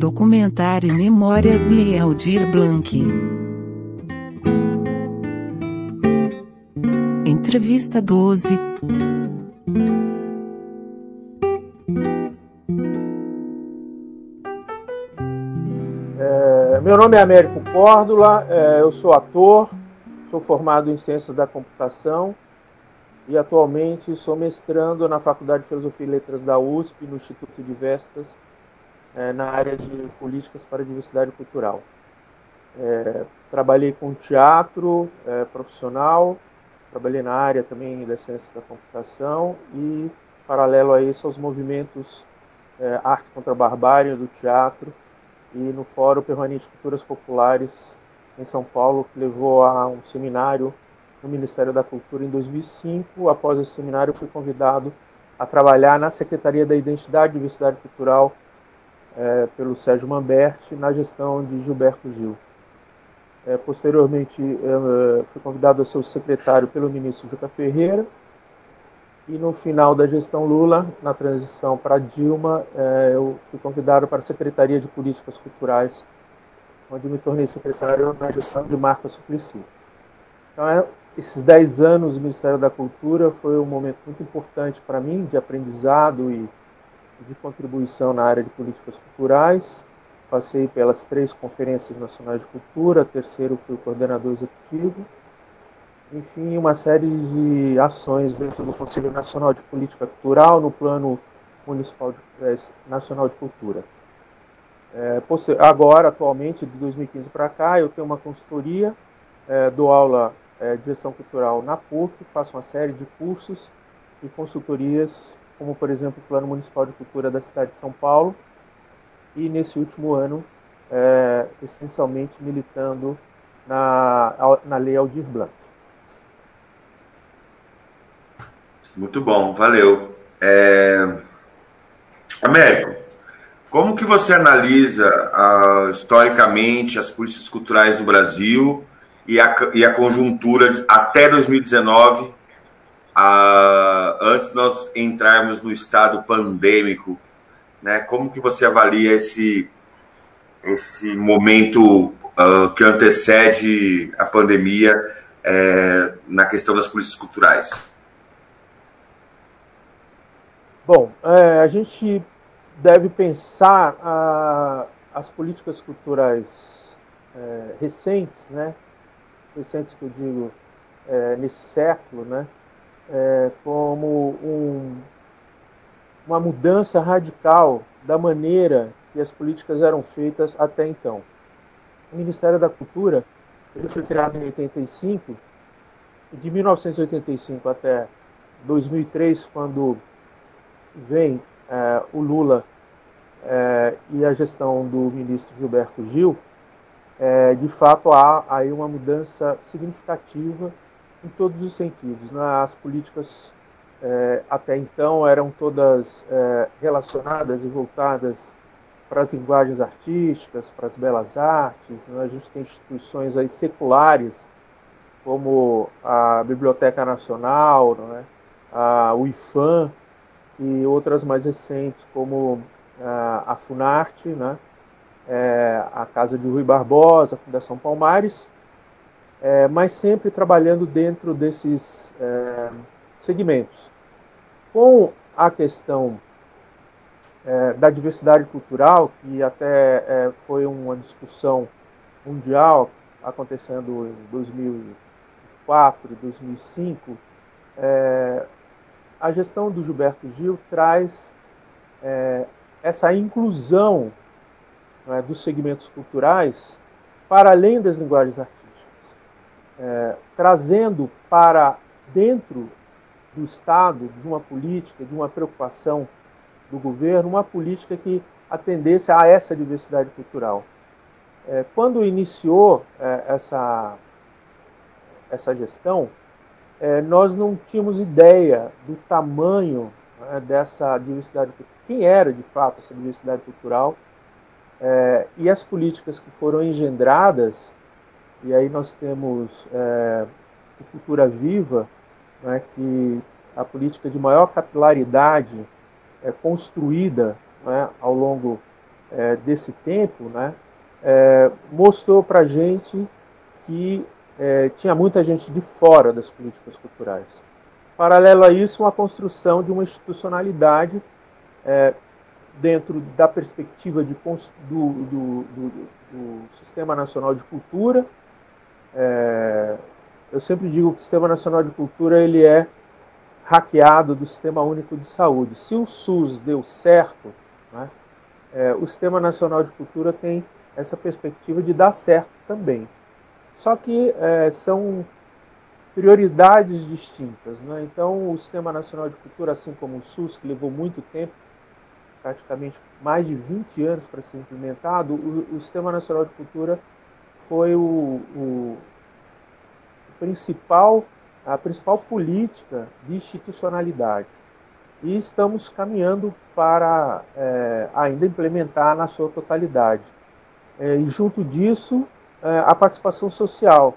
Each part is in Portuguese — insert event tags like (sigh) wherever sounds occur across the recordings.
Documentário Memórias de Aldir Blanc. Entrevista 12. É, meu nome é Américo Córdula, é, eu sou ator, sou formado em Ciências da Computação e atualmente sou mestrando na Faculdade de Filosofia e Letras da USP, no Instituto de Vestas, é, na área de Políticas para Diversidade Cultural. É, trabalhei com teatro é, profissional, trabalhei na área também da ciência da computação e, paralelo a isso, aos movimentos é, Arte contra a Barbárie do teatro e no Fórum Permanente de Culturas Populares em São Paulo, que levou a um seminário no Ministério da Cultura em 2005. Após esse seminário, fui convidado a trabalhar na Secretaria da Identidade e Diversidade Cultural é, pelo Sérgio Mamberti, na gestão de Gilberto Gil. É, posteriormente, é, fui convidado a ser o secretário pelo ministro Juca Ferreira. E no final da gestão Lula, na transição para Dilma, é, eu fui convidado para a Secretaria de Políticas Culturais, onde me tornei secretário na gestão de Marta Suplicy. Então, é, esses 10 anos do Ministério da Cultura foi um momento muito importante para mim, de aprendizado e de contribuição na área de políticas culturais. Passei pelas três conferências nacionais de cultura, terceiro fui o coordenador executivo. Enfim, uma série de ações dentro do Conselho Nacional de Política Cultural no plano municipal de, é, nacional de cultura. É, agora, atualmente, de 2015 para cá, eu tenho uma consultoria, é, dou aula é, de gestão cultural na PUC, faço uma série de cursos e consultorias, como por exemplo o Plano Municipal de Cultura da cidade de São Paulo, e nesse último ano, é, essencialmente militando na, na Lei Aldir Blanc. Muito bom, valeu. É... Américo, como que você analisa uh, historicamente as políticas culturais no Brasil e a, e a conjuntura até 2019, antes de nós entrarmos no estado pandêmico, né? Como que você avalia esse esse momento uh, que antecede a pandemia é, na questão das políticas culturais? Bom, é, a gente deve pensar a, as políticas culturais é, recentes, né? recentes que eu digo nesse século, né, é, como um, uma mudança radical da maneira que as políticas eram feitas até então. O Ministério da Cultura ele foi criado em 85 e de 1985 até 2003, quando vem é, o Lula é, e a gestão do ministro Gilberto Gil, é, de fato há aí uma mudança significativa em todos os sentidos. Né? As políticas é, até então eram todas é, relacionadas e voltadas para as linguagens artísticas, para as belas artes. Né? A gente tem instituições aí seculares, como a Biblioteca Nacional, é? a, o IFAM e outras mais recentes, como a, a Funarte, né? é, a Casa de Rui Barbosa, a Fundação Palmares, é, mas sempre trabalhando dentro desses é, segmentos. Com a questão é, da diversidade cultural, que até é, foi uma discussão mundial acontecendo em 2004 e 2005, é, a gestão do Gilberto Gil traz essa inclusão é, dos segmentos culturais para além das linguagens artísticas, é, trazendo para dentro do Estado, de uma política, de uma preocupação do governo, uma política que atendesse a essa diversidade cultural. É, quando iniciou é, essa, essa gestão, é, nós não tínhamos ideia do tamanho né, dessa diversidade cultural, quem era de fato essa diversidade cultural é, e as políticas que foram engendradas, e aí nós temos é, o Cultura Viva, né, que a política de maior capilaridade é construída né, ao longo é, desse tempo, né, é, mostrou para a gente que é, tinha muita gente de fora das políticas culturais. Paralelo a isso, uma construção de uma institucionalidade dentro da perspectiva de, do, do, do, do, Sistema Nacional de Cultura. É, eu sempre digo que o Sistema Nacional de Cultura ele é hackeado do Sistema Único de Saúde. Se o SUS deu certo, né, é, o Sistema Nacional de Cultura tem essa perspectiva de dar certo também. Só que é, são prioridades distintas. Né? Então, o Sistema Nacional de Cultura, assim como o SUS, que levou muito tempo, praticamente mais de 20 anos para ser implementado, o, o Sistema Nacional de Cultura foi o, o, principal, a principal política de institucionalidade. E estamos caminhando para é, ainda implementar na sua totalidade. É, e junto disso, é, a participação social,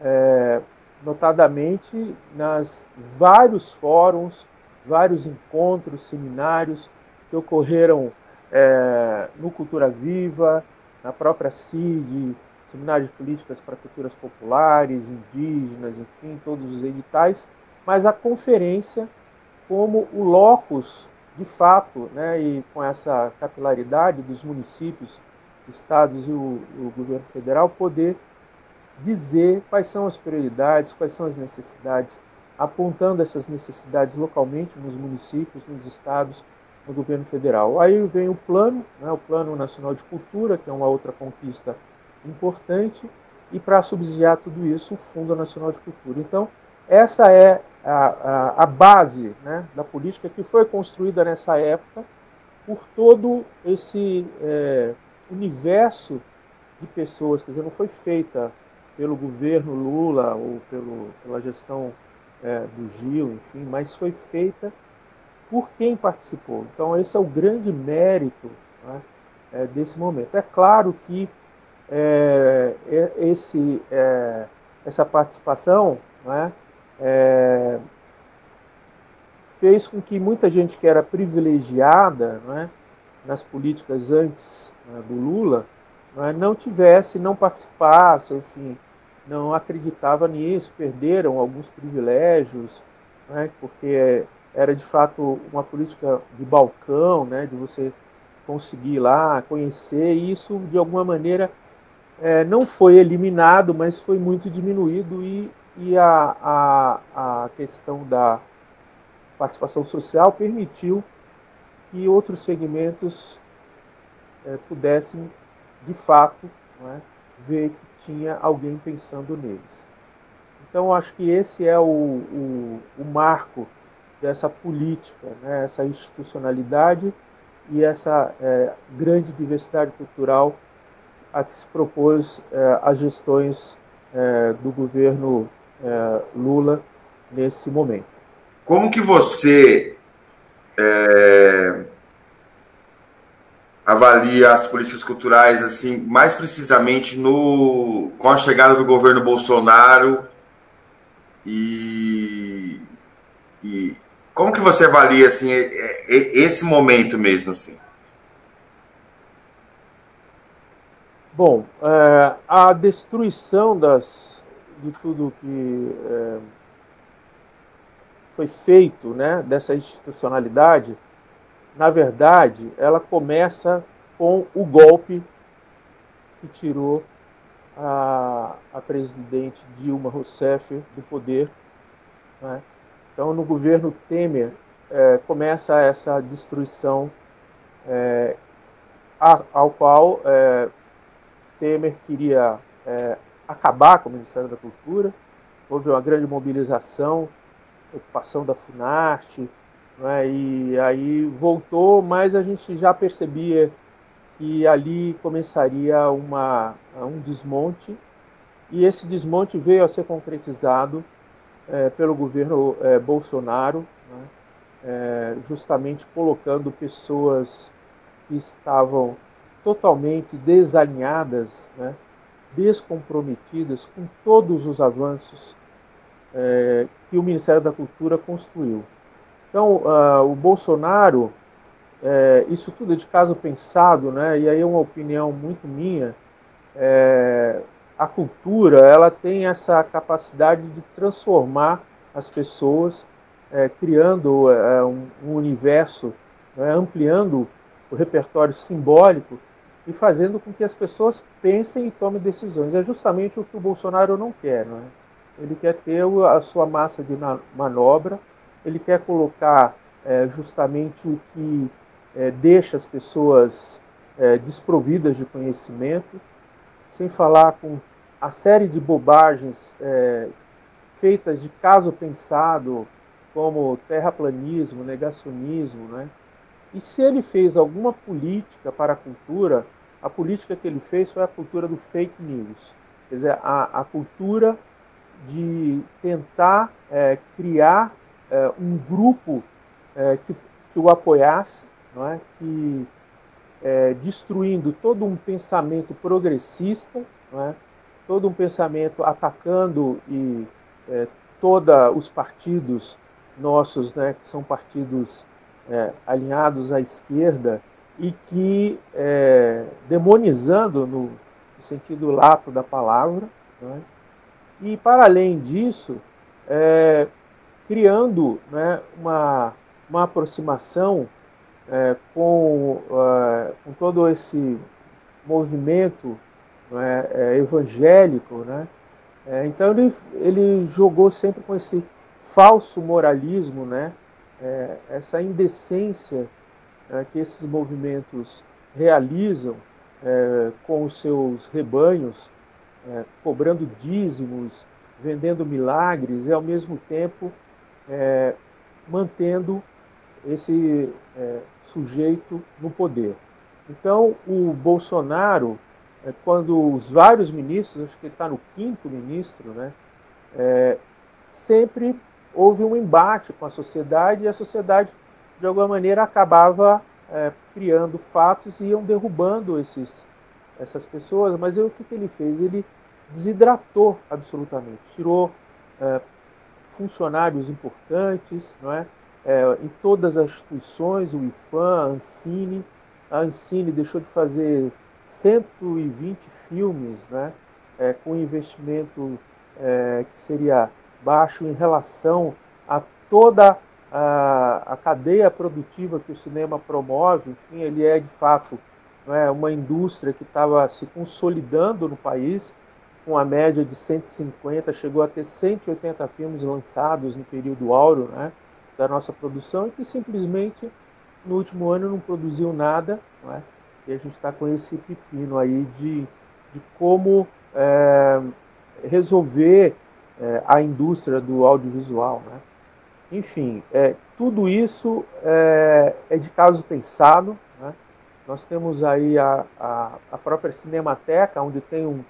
é, notadamente nas vários fóruns, vários encontros, seminários que ocorreram é, no Cultura Viva, na própria CID, Seminário de Políticas para Culturas Populares, Indígenas, enfim, todos os editais, mas a conferência como o locus, de fato, né, e com essa capilaridade dos municípios, estados e o, o governo federal, poder dizer quais são as prioridades, quais são as necessidades, apontando essas necessidades localmente nos municípios, nos estados, no governo federal. Aí vem o plano, né, o Plano Nacional de Cultura, que é uma outra conquista importante, e para subsidiar tudo isso, o Fundo Nacional de Cultura. Então, essa é a, a, a base né, da política que foi construída nessa época por todo esse é, universo de pessoas, quer dizer, não foi feita pelo governo Lula ou pelo, pela gestão é, do Gil, enfim, mas foi feita por quem participou. Então, esse é o grande mérito né, é, desse momento. É claro que é, esse, é, essa participação né, é, fez com que muita gente que era privilegiada né, nas políticas antes né, do Lula né, não tivesse, não participasse, enfim, não acreditava nisso, perderam alguns privilégios, né, porque era de fato uma política de balcão, né, de você conseguir ir lá, conhecer, e isso de alguma maneira é, não foi eliminado, mas foi muito diminuído e, e a, a, a questão da participação social permitiu que outros segmentos é, pudessem, de fato, é, ver que tinha alguém pensando neles. Então, acho que esse é o, o, o marco dessa política, né, essa institucionalidade e essa é, grande diversidade cultural a que se propôs é, as gestões é, do governo é, Lula nesse momento. Como que você é, avalia as políticas culturais assim mais precisamente no com a chegada do governo Bolsonaro e, e como que você avalia assim esse momento mesmo assim? Bom, é, a destruição das, de tudo que é, foi feito, né, dessa institucionalidade, na verdade, ela começa com o golpe que tirou a, a presidente Dilma Rousseff do poder. Né? Então, no governo Temer, é, começa essa destruição é, a, ao qual é, Temer queria é, acabar com o Ministério da Cultura. Houve uma grande mobilização, ocupação da Funarte, né, e aí voltou, mas a gente já percebia que ali começaria uma, um desmonte, e esse desmonte veio a ser concretizado é, pelo governo é, Bolsonaro, né, justamente colocando pessoas que estavam totalmente desalinhadas, né, descomprometidas com todos os avanços é, que o Ministério da Cultura construiu. Então, uh, o Bolsonaro é, isso tudo é de caso pensado, né? E aí é uma opinião muito minha. É, a cultura ela tem essa capacidade de transformar as pessoas, é, criando é, um, um, universo, né? ampliando o repertório simbólico e fazendo com que as pessoas pensem e tomem decisões. É justamente o que o Bolsonaro não quer, não é? Ele quer ter a sua massa de manobra, ele quer colocar é, justamente o que é, deixa as pessoas é, desprovidas de conhecimento, sem falar com a série de bobagens é, feitas de caso pensado, como terraplanismo, negacionismo, né? E se ele fez alguma política para a cultura, a política que ele fez foi a cultura do fake news. Quer dizer, a, a cultura de tentar é, criar é, um grupo é, que, que o apoiasse, não é? que é, destruindo todo um pensamento progressista, não é? todo um pensamento atacando e é, todos os partidos nossos, né, que são partidos é, alinhados à esquerda e que é, demonizando no, sentido lato da palavra, né, e para além disso, é, criando né, uma, uma aproximação é, com, uh, com todo esse movimento né, é, evangélico, né? É, então ele, ele jogou sempre com esse falso moralismo, né? É, essa indecência é, que esses movimentos realizam é, com os seus rebanhos, é, cobrando dízimos, vendendo milagres e ao mesmo tempo mantendo esse sujeito no poder. Então o Bolsonaro é quando os vários ministros, acho que ele está no quinto ministro, né, é, sempre houve um embate com a sociedade e a sociedade, de alguma maneira, acabava é, criando fatos e iam derrubando esses, essas pessoas. Mas o que, que ele fez? Ele desidratou absolutamente, tirou é, funcionários importantes, não é? É, em todas as instituições, o IFAM, a Ancine. A Ancine deixou de fazer 120 filmes, né, é, com investimento é, que seria baixo em relação a toda a, a, cadeia produtiva que o cinema promove. Enfim, ele é de fato é, uma indústria que estava se consolidando no país, com a média de 150, chegou a ter 180 filmes lançados no período áureo né, da nossa produção e que simplesmente no último ano não produziu nada. É? E a gente está com esse pepino aí de, de como é, resolver é, a indústria do audiovisual. Né? Enfim, é, tudo isso é, é, de caso pensado. Né? Nós temos aí a, a, a, própria Cinemateca, onde tem um,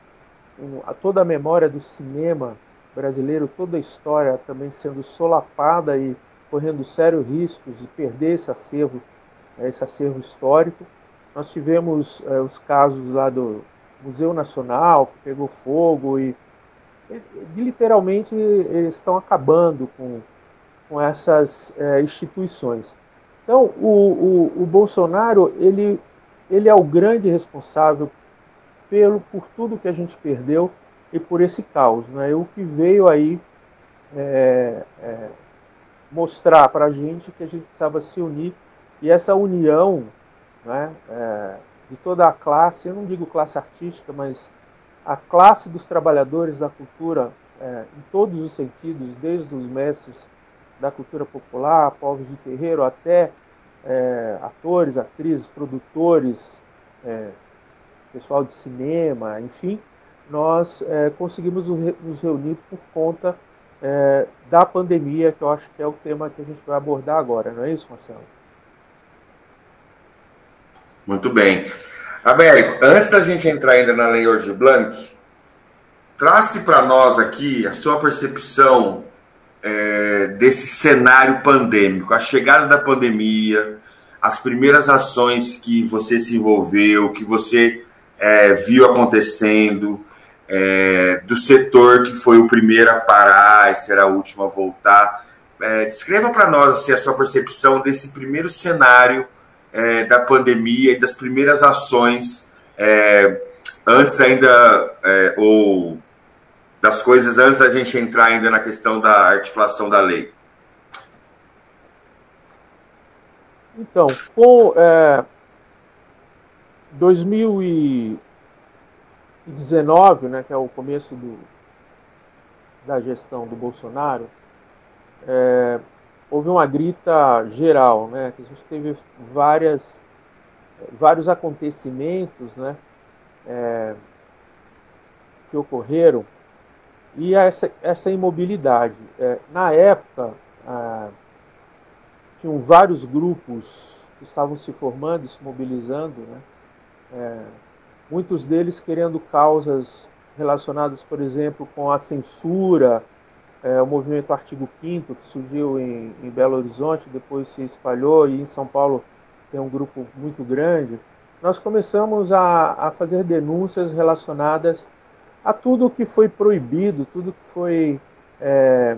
um, a, toda a memória do cinema brasileiro, toda a história também sendo solapada e correndo sérios riscos de perder esse acervo, né, esse acervo histórico. Nós tivemos é, os casos lá do Museu Nacional, que pegou fogo e, e literalmente eles estão acabando com, com essas é, instituições. Então, o, o, o, Bolsonaro, ele, ele é o grande responsável pelo, por tudo que a gente perdeu e por esse caos. Né? O que veio aí é, é, mostrar para a gente que a gente precisava se unir e essa união né, é, de toda a classe, eu não digo classe artística, mas a classe dos trabalhadores da cultura é, em todos os sentidos, desde os mestres da cultura popular, povos de terreiro, até é, atores, atrizes, produtores, é, pessoal de cinema, enfim, nós é, conseguimos nos reunir por conta é, da pandemia, que eu acho que é o tema que a gente vai abordar agora, não é isso, Marcelo? Muito bem. Américo, antes da gente entrar ainda na Lei Orge Blanc, trace para nós aqui a sua percepção é, desse cenário pandêmico, a chegada da pandemia, as primeiras ações que você se envolveu, que você é, viu acontecendo, é, do setor que foi o primeiro a parar e será o último a voltar. É, descreva para nós assim, a sua percepção desse primeiro cenário é, da pandemia e das primeiras ações é, antes ainda, é, ou das coisas antes da gente entrar ainda na questão da articulação da lei? Então, com é, 2019, né, que é o começo do, da gestão do Bolsonaro, é, houve uma grita geral, né, que a gente teve várias, vários acontecimentos, né, é, que ocorreram e essa, essa imobilidade. É, na época, tinham vários grupos que estavam se formando se mobilizando, né? É, muitos deles querendo causas relacionadas, por exemplo, com a censura, é, o movimento Artigo 5 que surgiu em, em, Belo Horizonte, depois se espalhou e em São Paulo tem um grupo muito grande. Nós começamos a, a fazer denúncias relacionadas a tudo que foi proibido, tudo que foi é,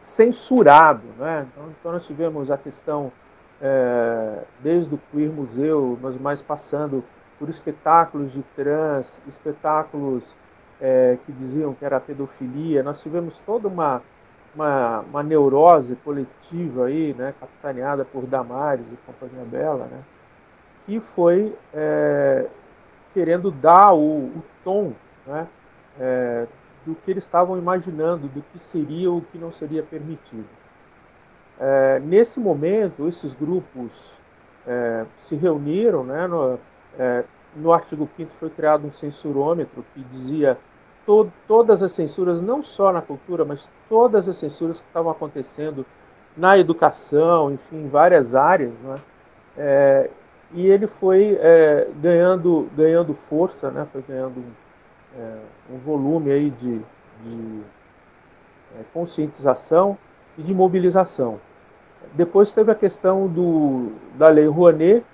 censurado. Né? Então, então, nós tivemos a questão, é, desde o Queer Museu, mas mais passando por espetáculos de trans, espetáculos é, que diziam que era pedofilia. Nós tivemos toda uma, uma, uma neurose coletiva aí, né, capitaneada por Damares e Companhia Bela, né, que foi é, querendo dar o, o tom né, é, do que eles estavam imaginando, do que seria ou que não seria permitido. É, nesse momento, esses grupos é, se reuniram, né, no, é, no artigo 5 foi criado um censurômetro que dizia to todas as censuras, não só na cultura, mas todas as censuras que estavam acontecendo na educação, enfim, em várias áreas. Né? É, e ele foi é, ganhando, ganhando força, né? foi ganhando é, um volume aí de, de é, conscientização e de mobilização. Depois teve a questão do, da Lei Rouanet,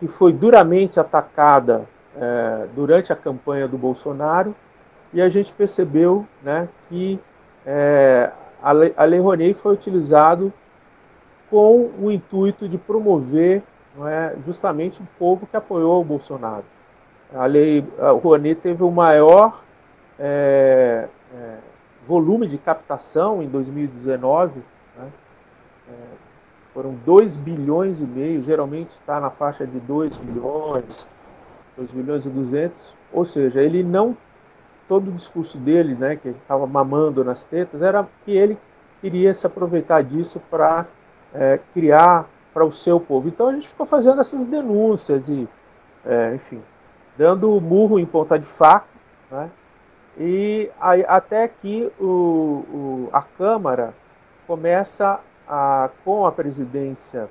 que foi duramente atacada é, durante a campanha do Bolsonaro, e a gente percebeu né, que é, a, Lei, a Lei Rouanet foi utilizado com o intuito de promover é, justamente o povo que apoiou o Bolsonaro. A Lei a Rouanet teve o maior é, é, volume de captação em 2019, né? Foram 2 bilhões e meio, geralmente está na faixa de 2 bilhões, 2 bilhões e 200, ou seja, ele não, todo o discurso dele, né, que estava mamando nas tetas, era que ele queria se aproveitar disso para é, criar para o seu povo. Então a gente ficou fazendo essas denúncias e, é, enfim, dando murro em ponta de faca, né, e aí, até que o, o, a Câmara começa a, com a presidência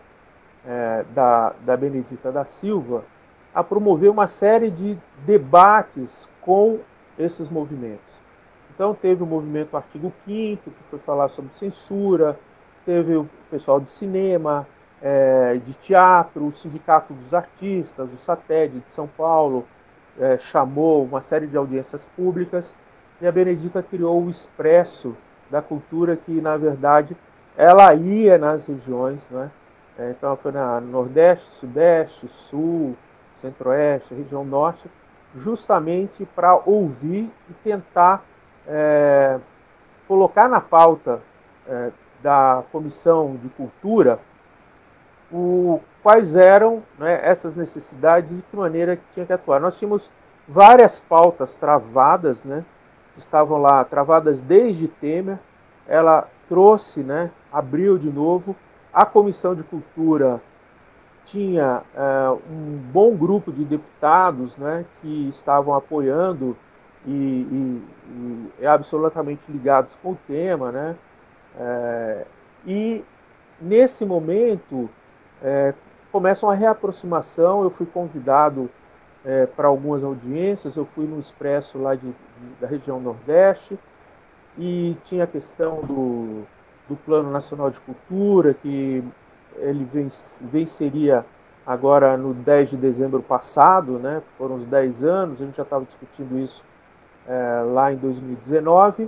é, da, da Benedita da Silva a promover uma série de debates com esses movimentos. Então teve o movimento Artigo 5 que foi falar sobre censura, teve o pessoal de cinema, é, de teatro, o Sindicato dos Artistas, o SATED de São Paulo, é, chamou uma série de audiências públicas e a Benedita criou o Expresso da Cultura, que na verdade ela ia nas regiões, né? É, então ela foi na Nordeste, Sudeste, Sul, Centro-Oeste, região Norte, justamente para ouvir e tentar é, colocar na pauta é, da Comissão de Cultura o, quais eram né, essas necessidades e de que maneira que tinha que atuar. Nós tínhamos várias pautas travadas, né, que estavam lá travadas desde Temer. Ela trouxe, né, abriu de novo. A Comissão de Cultura tinha é, um bom grupo de deputados né, que estavam apoiando e, e, e absolutamente ligados com o tema. Né, é, e nesse momento é, começa uma reaproximação. Eu fui convidado é, para algumas audiências, eu fui no Expresso lá de, de, da região Nordeste e tinha a questão do, do Plano Nacional de Cultura, que ele venceria agora no 10 de dezembro passado, né? foram os 10 anos, a gente já estava discutindo isso é, lá em 2019,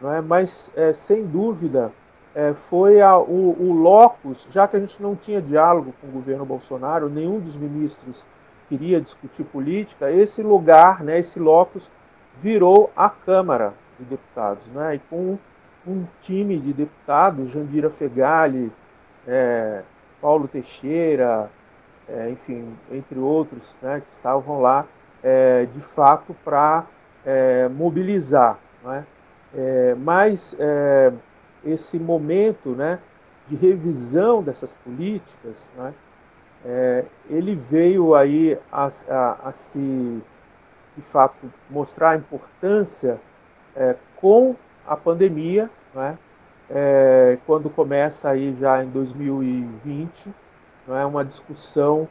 não é? mas é, sem dúvida é, foi a, o, o locus, já que a gente não tinha diálogo com o governo Bolsonaro, nenhum dos ministros queria discutir política, esse lugar, né, esse locus, virou a Câmara de Deputados, né, e com um time de deputados, Jandira Fegali, é, Paulo Teixeira, é, enfim, entre outros, né, que estavam lá, é, de fato, para é, mobilizar. Né? mas é, esse momento né, de revisão dessas políticas, né, é, ele veio aí a, a, a, se, de fato, mostrar a importância é, com a pandemia, né, é, quando começa aí já em 2020, não é uma discussão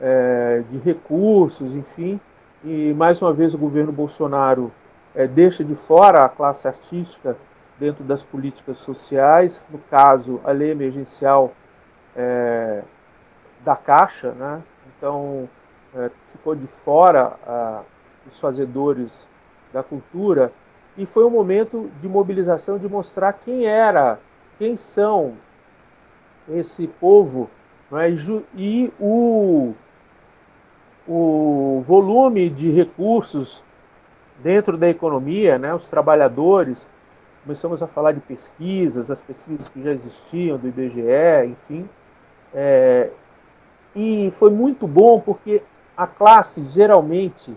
é, de recursos, enfim, e mais uma vez o governo Bolsonaro é, deixa de fora a classe artística dentro das políticas sociais, no caso, a lei emergencial é, da Caixa, né? então é, ficou de fora a, os fazedores da cultura, e foi um momento de mobilização de mostrar quem era, quem são esse povo, é? e o, o volume de recursos dentro da economia, né? os trabalhadores, começamos a falar de pesquisas, as pesquisas que já existiam do IBGE, enfim. É, e foi muito bom porque a classe geralmente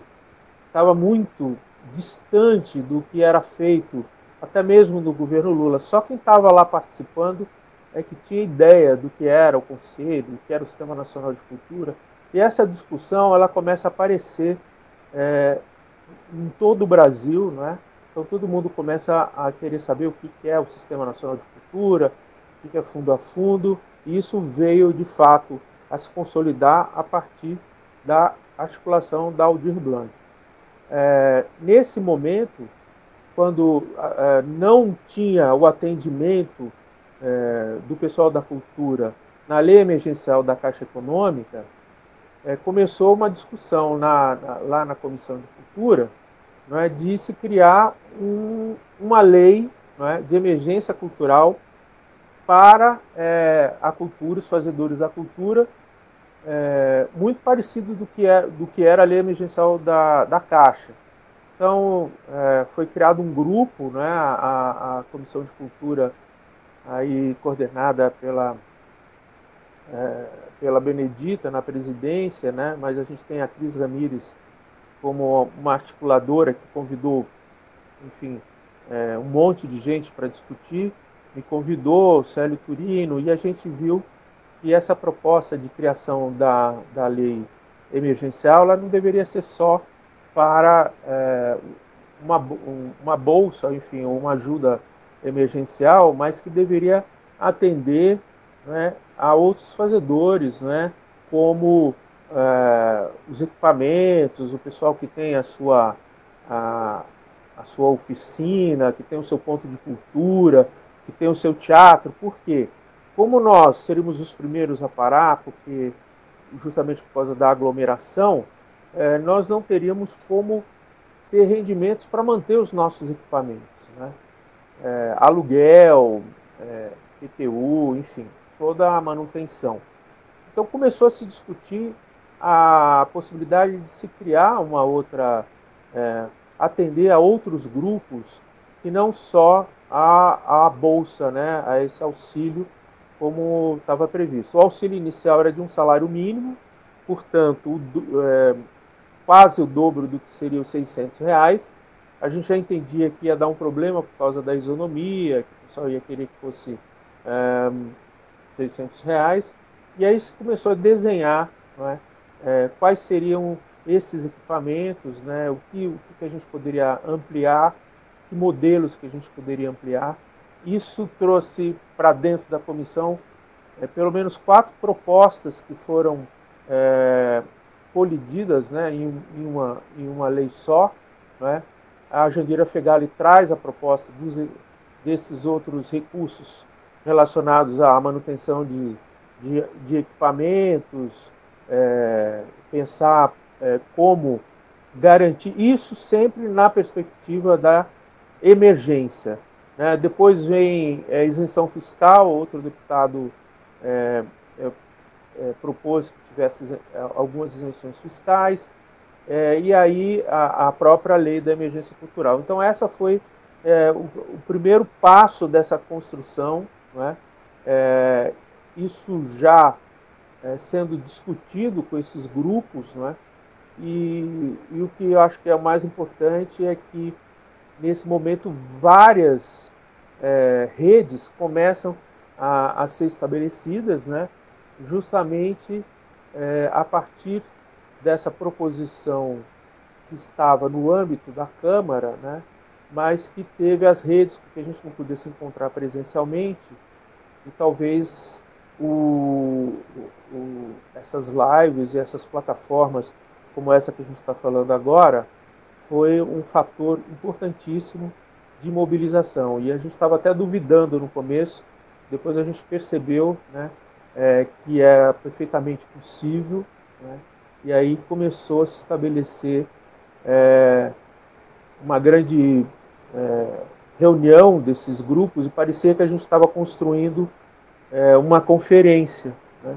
estava muito distante do que era feito, até mesmo do governo Lula. Só quem estava lá participando é que tinha ideia do que era o Conselho, do que era o Sistema Nacional de Cultura. E essa discussão ela começa a aparecer é, em todo o Brasil, não é? Então todo mundo começa a querer saber o que é o Sistema Nacional de Cultura, o que é fundo a fundo, e isso veio de fato a se consolidar a partir da articulação da Aldir Blanc. É, nesse momento, quando é, não tinha o atendimento é, do pessoal da cultura na lei emergencial da Caixa Econômica, é, começou uma discussão na, na, lá na Comissão de Cultura é, de se criar um, uma lei é, de emergência cultural para a cultura, os fazedores da cultura, é, muito parecido do que, é, do que era a lei emergencial da, da Caixa. Então, é, foi criado um grupo, né, a, a Comissão de Cultura, aí coordenada pela, é, pela Benedita na presidência, né, mas a gente tem a Cris Ramírez como uma articuladora que convidou, enfim, é, um monte de gente para discutir, me convidou, Célio Turino, e a gente viu que essa proposta de criação da, da lei emergencial ela não deveria ser só para é, uma, uma bolsa, enfim, uma ajuda emergencial, mas que deveria atender né, a outros fazedores, né, como é, os equipamentos, o pessoal que tem a sua, a, a sua oficina, que tem o seu ponto de cultura, que tem o seu teatro. Por quê? Como nós seríamos os primeiros a parar, porque justamente por causa da aglomeração, é, nós não teríamos como ter rendimentos para manter os nossos equipamentos. Né? É, aluguel, é, PTU, enfim, toda a manutenção. Então começou a se discutir a possibilidade de se criar uma outra, atender a outros grupos que não só a, a bolsa, né, a esse auxílio como estava previsto. O auxílio inicial era de um salário mínimo, portanto, o, é, quase o dobro do que seria os 600 reais. A gente já entendia que ia dar um problema por causa da isonomia, que o pessoal ia querer que fosse é, 600 reais. E aí se começou a desenhar é, é, quais seriam esses equipamentos, né, o, que, o que a gente poderia ampliar, que modelos que a gente poderia ampliar. Isso trouxe para dentro da comissão é, pelo menos quatro propostas que foram é, colididas né, em, em, uma, em uma lei só. Né? A Jandira Fegali traz a proposta dos, desses outros recursos relacionados à manutenção de, de, de equipamentos, é, pensar é, como garantir isso sempre na perspectiva da emergência. Né? Depois vem é, isenção fiscal, outro deputado é, é, é propôs que tivesse é, algumas isenções fiscais, e aí a, a, própria lei da emergência cultural. Então, essa foi o, o, primeiro passo dessa construção, né? isso já sendo discutido com esses grupos, né? E, e, o que eu acho que é o mais importante é que, nesse momento, várias é, redes começam a, a, ser estabelecidas, né, justamente é, a partir dessa proposição que estava no âmbito da Câmara, né, mas que teve as redes, porque a gente não podia se encontrar presencialmente, e talvez o, o, essas lives e essas plataformas como essa que a gente está falando agora, foi um fator importantíssimo de mobilização. E a gente estava até duvidando no começo, depois a gente percebeu né, é, que era perfeitamente possível, né, e aí começou a se estabelecer é, uma grande é, reunião desses grupos e parecia que a gente estava construindo é, uma conferência. Né,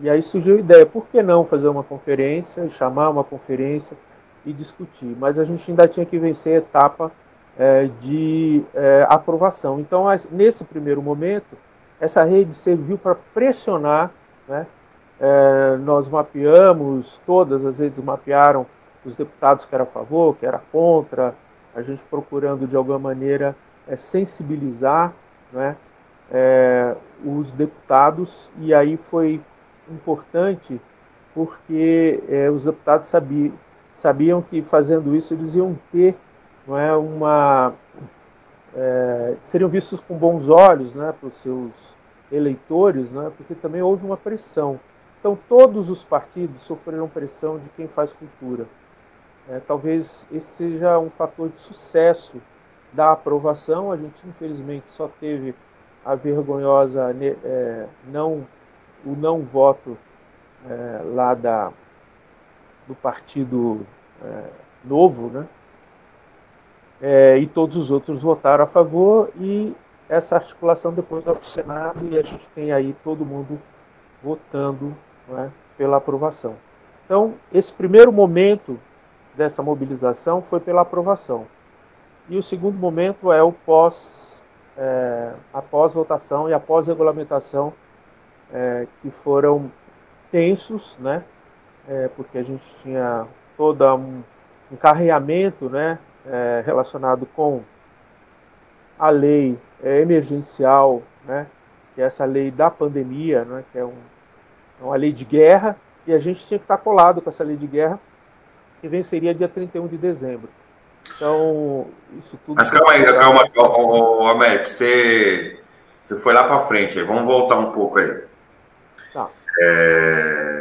e aí surgiu a ideia, por que não fazer uma conferência, chamar uma conferência e discutir? Mas a gente ainda tinha que vencer a etapa é, de é, aprovação. Então, nesse primeiro momento, essa rede serviu para pressionar, né? É, nós mapeamos, todas as redes mapearam os deputados que eram a favor, que era contra, a gente procurando de alguma maneira é, sensibilizar né, é, os deputados, e aí foi importante porque é, os deputados sabiam, sabiam que fazendo isso eles iam ter não é, uma. É, seriam vistos com bons olhos né, para os seus eleitores, né, porque também houve uma pressão. Então, todos os partidos sofreram pressão de quem faz cultura. É, talvez esse seja um fator de sucesso da aprovação. A gente, infelizmente, só teve a vergonhosa é, não o não voto é, lá da, do Partido é, Novo, né? É, e todos os outros votaram a favor e essa articulação depois vai para o Senado e a gente tem aí todo mundo votando né, pela aprovação. Então, esse primeiro momento dessa mobilização foi pela aprovação. E o segundo momento é o pós, é, após votação e após regulamentação é, que foram tensos, né? É, porque a gente tinha todo um encarreamento né, é, relacionado com a lei é, emergencial, né, que é essa lei da pandemia, né, que é, um, é uma lei de guerra, e a gente tinha que estar colado com essa lei de guerra, que venceria dia 31 de dezembro. Então, isso tudo. Mas calma aí, calma, ô, Américo, você, você foi lá para frente, vamos voltar um pouco aí. É,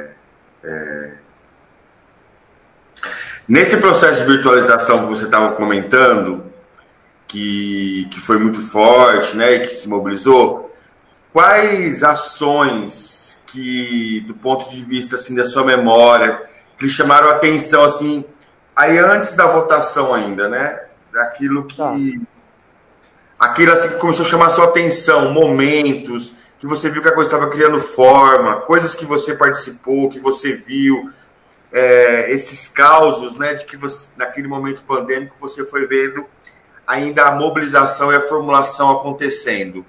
é... Nesse processo de virtualização que você estava comentando, que, que foi muito forte, né, e que se mobilizou, quais ações que, do ponto de vista assim da sua memória, que lhe chamaram a atenção assim, aí antes da votação ainda, né, daquilo que, tá. aquilo assim que começou a chamar a sua atenção, momentos você viu que a coisa estava criando forma, coisas que você participou, que você viu, é, esses causos, né, de que você, naquele momento pandêmico você foi vendo ainda a mobilização e a formulação acontecendo.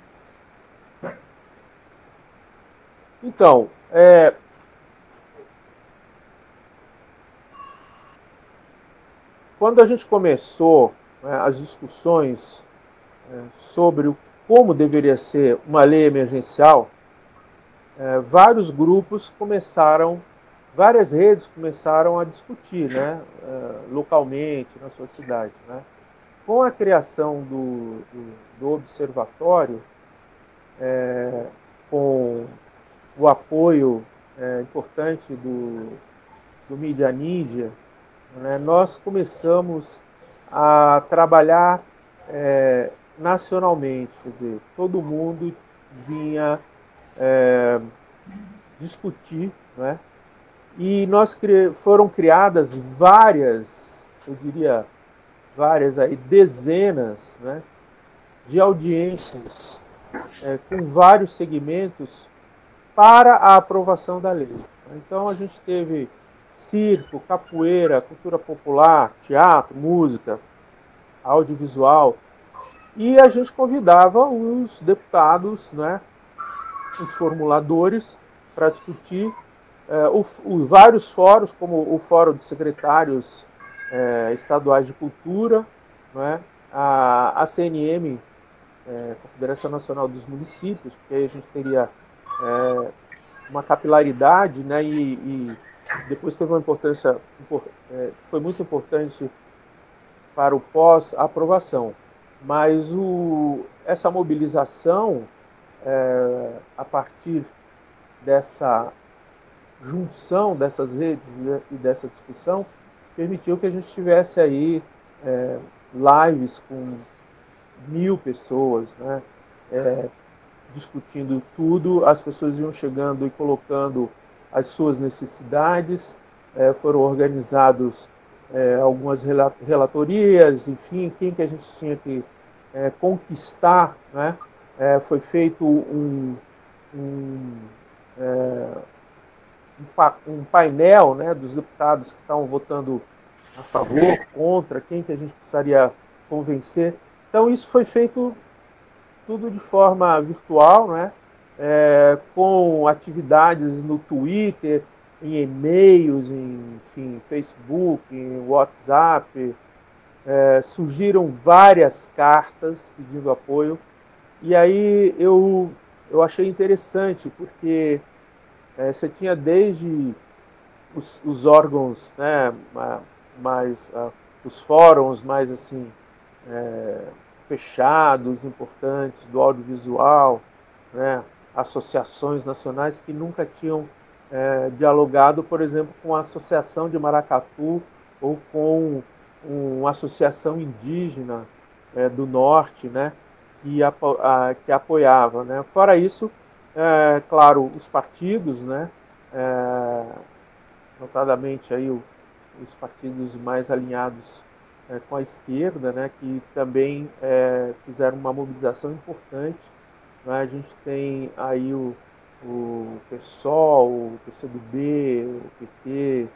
Então, é, quando a gente começou né, as discussões é, sobre o como deveria ser uma lei emergencial, é, vários grupos começaram, várias redes começaram a discutir, né, é, localmente, na sua cidade. Né. Com a criação do, do, do observatório, é, com o apoio é, importante do, do Mídia Ninja, né, nós começamos a trabalhar é, nacionalmente, quer dizer, todo mundo vinha é, discutir, né? E nós cri foram criadas várias, eu diria, várias aí dezenas, né, de audiências é, com vários segmentos para a aprovação da lei. Então a gente teve circo, capoeira, cultura popular, teatro, música, audiovisual, e a gente convidava os deputados, né, os formuladores, para discutir é, os vários fóruns, como o Fórum de Secretários é, Estaduais de Cultura, né, a, a CNM, é, Confederação Nacional dos Municípios, porque aí a gente teria uma capilaridade, né, e, e, depois teve uma importância, foi muito importante para o pós-aprovação. Mas o, essa mobilização, é, a partir dessa junção dessas redes e dessa discussão, permitiu que a gente tivesse aí é, lives com mil pessoas, né? É, discutindo tudo, as pessoas iam chegando e colocando as suas necessidades, é, foram organizados é, algumas relatorias, enfim, quem que a gente tinha que é, conquistar, né? É, foi feito um, um, é, um, painel né, dos deputados que estavam votando a favor, contra, quem que a gente precisaria convencer. Então isso foi feito tudo de forma virtual, né? É, com atividades no Twitter, em e-mails, em enfim, Facebook, em WhatsApp. É, surgiram várias cartas pedindo apoio. E aí eu, eu achei interessante, porque é, você tinha desde os, os órgãos né, mais. Os fóruns mais assim. É, fechados, importantes do audiovisual, né, associações nacionais que nunca tinham é, dialogado, por exemplo, com a Associação de Maracatu ou com uma associação indígena é, do norte, né, que, apo a, que apoiava. Né. Fora isso, é, claro, os partidos, né, é, notadamente aí o, os partidos mais alinhados é, com a esquerda, né, que também é, fizeram uma mobilização importante. Né? A gente tem aí o, o PSOL, o PCdoB, o PT,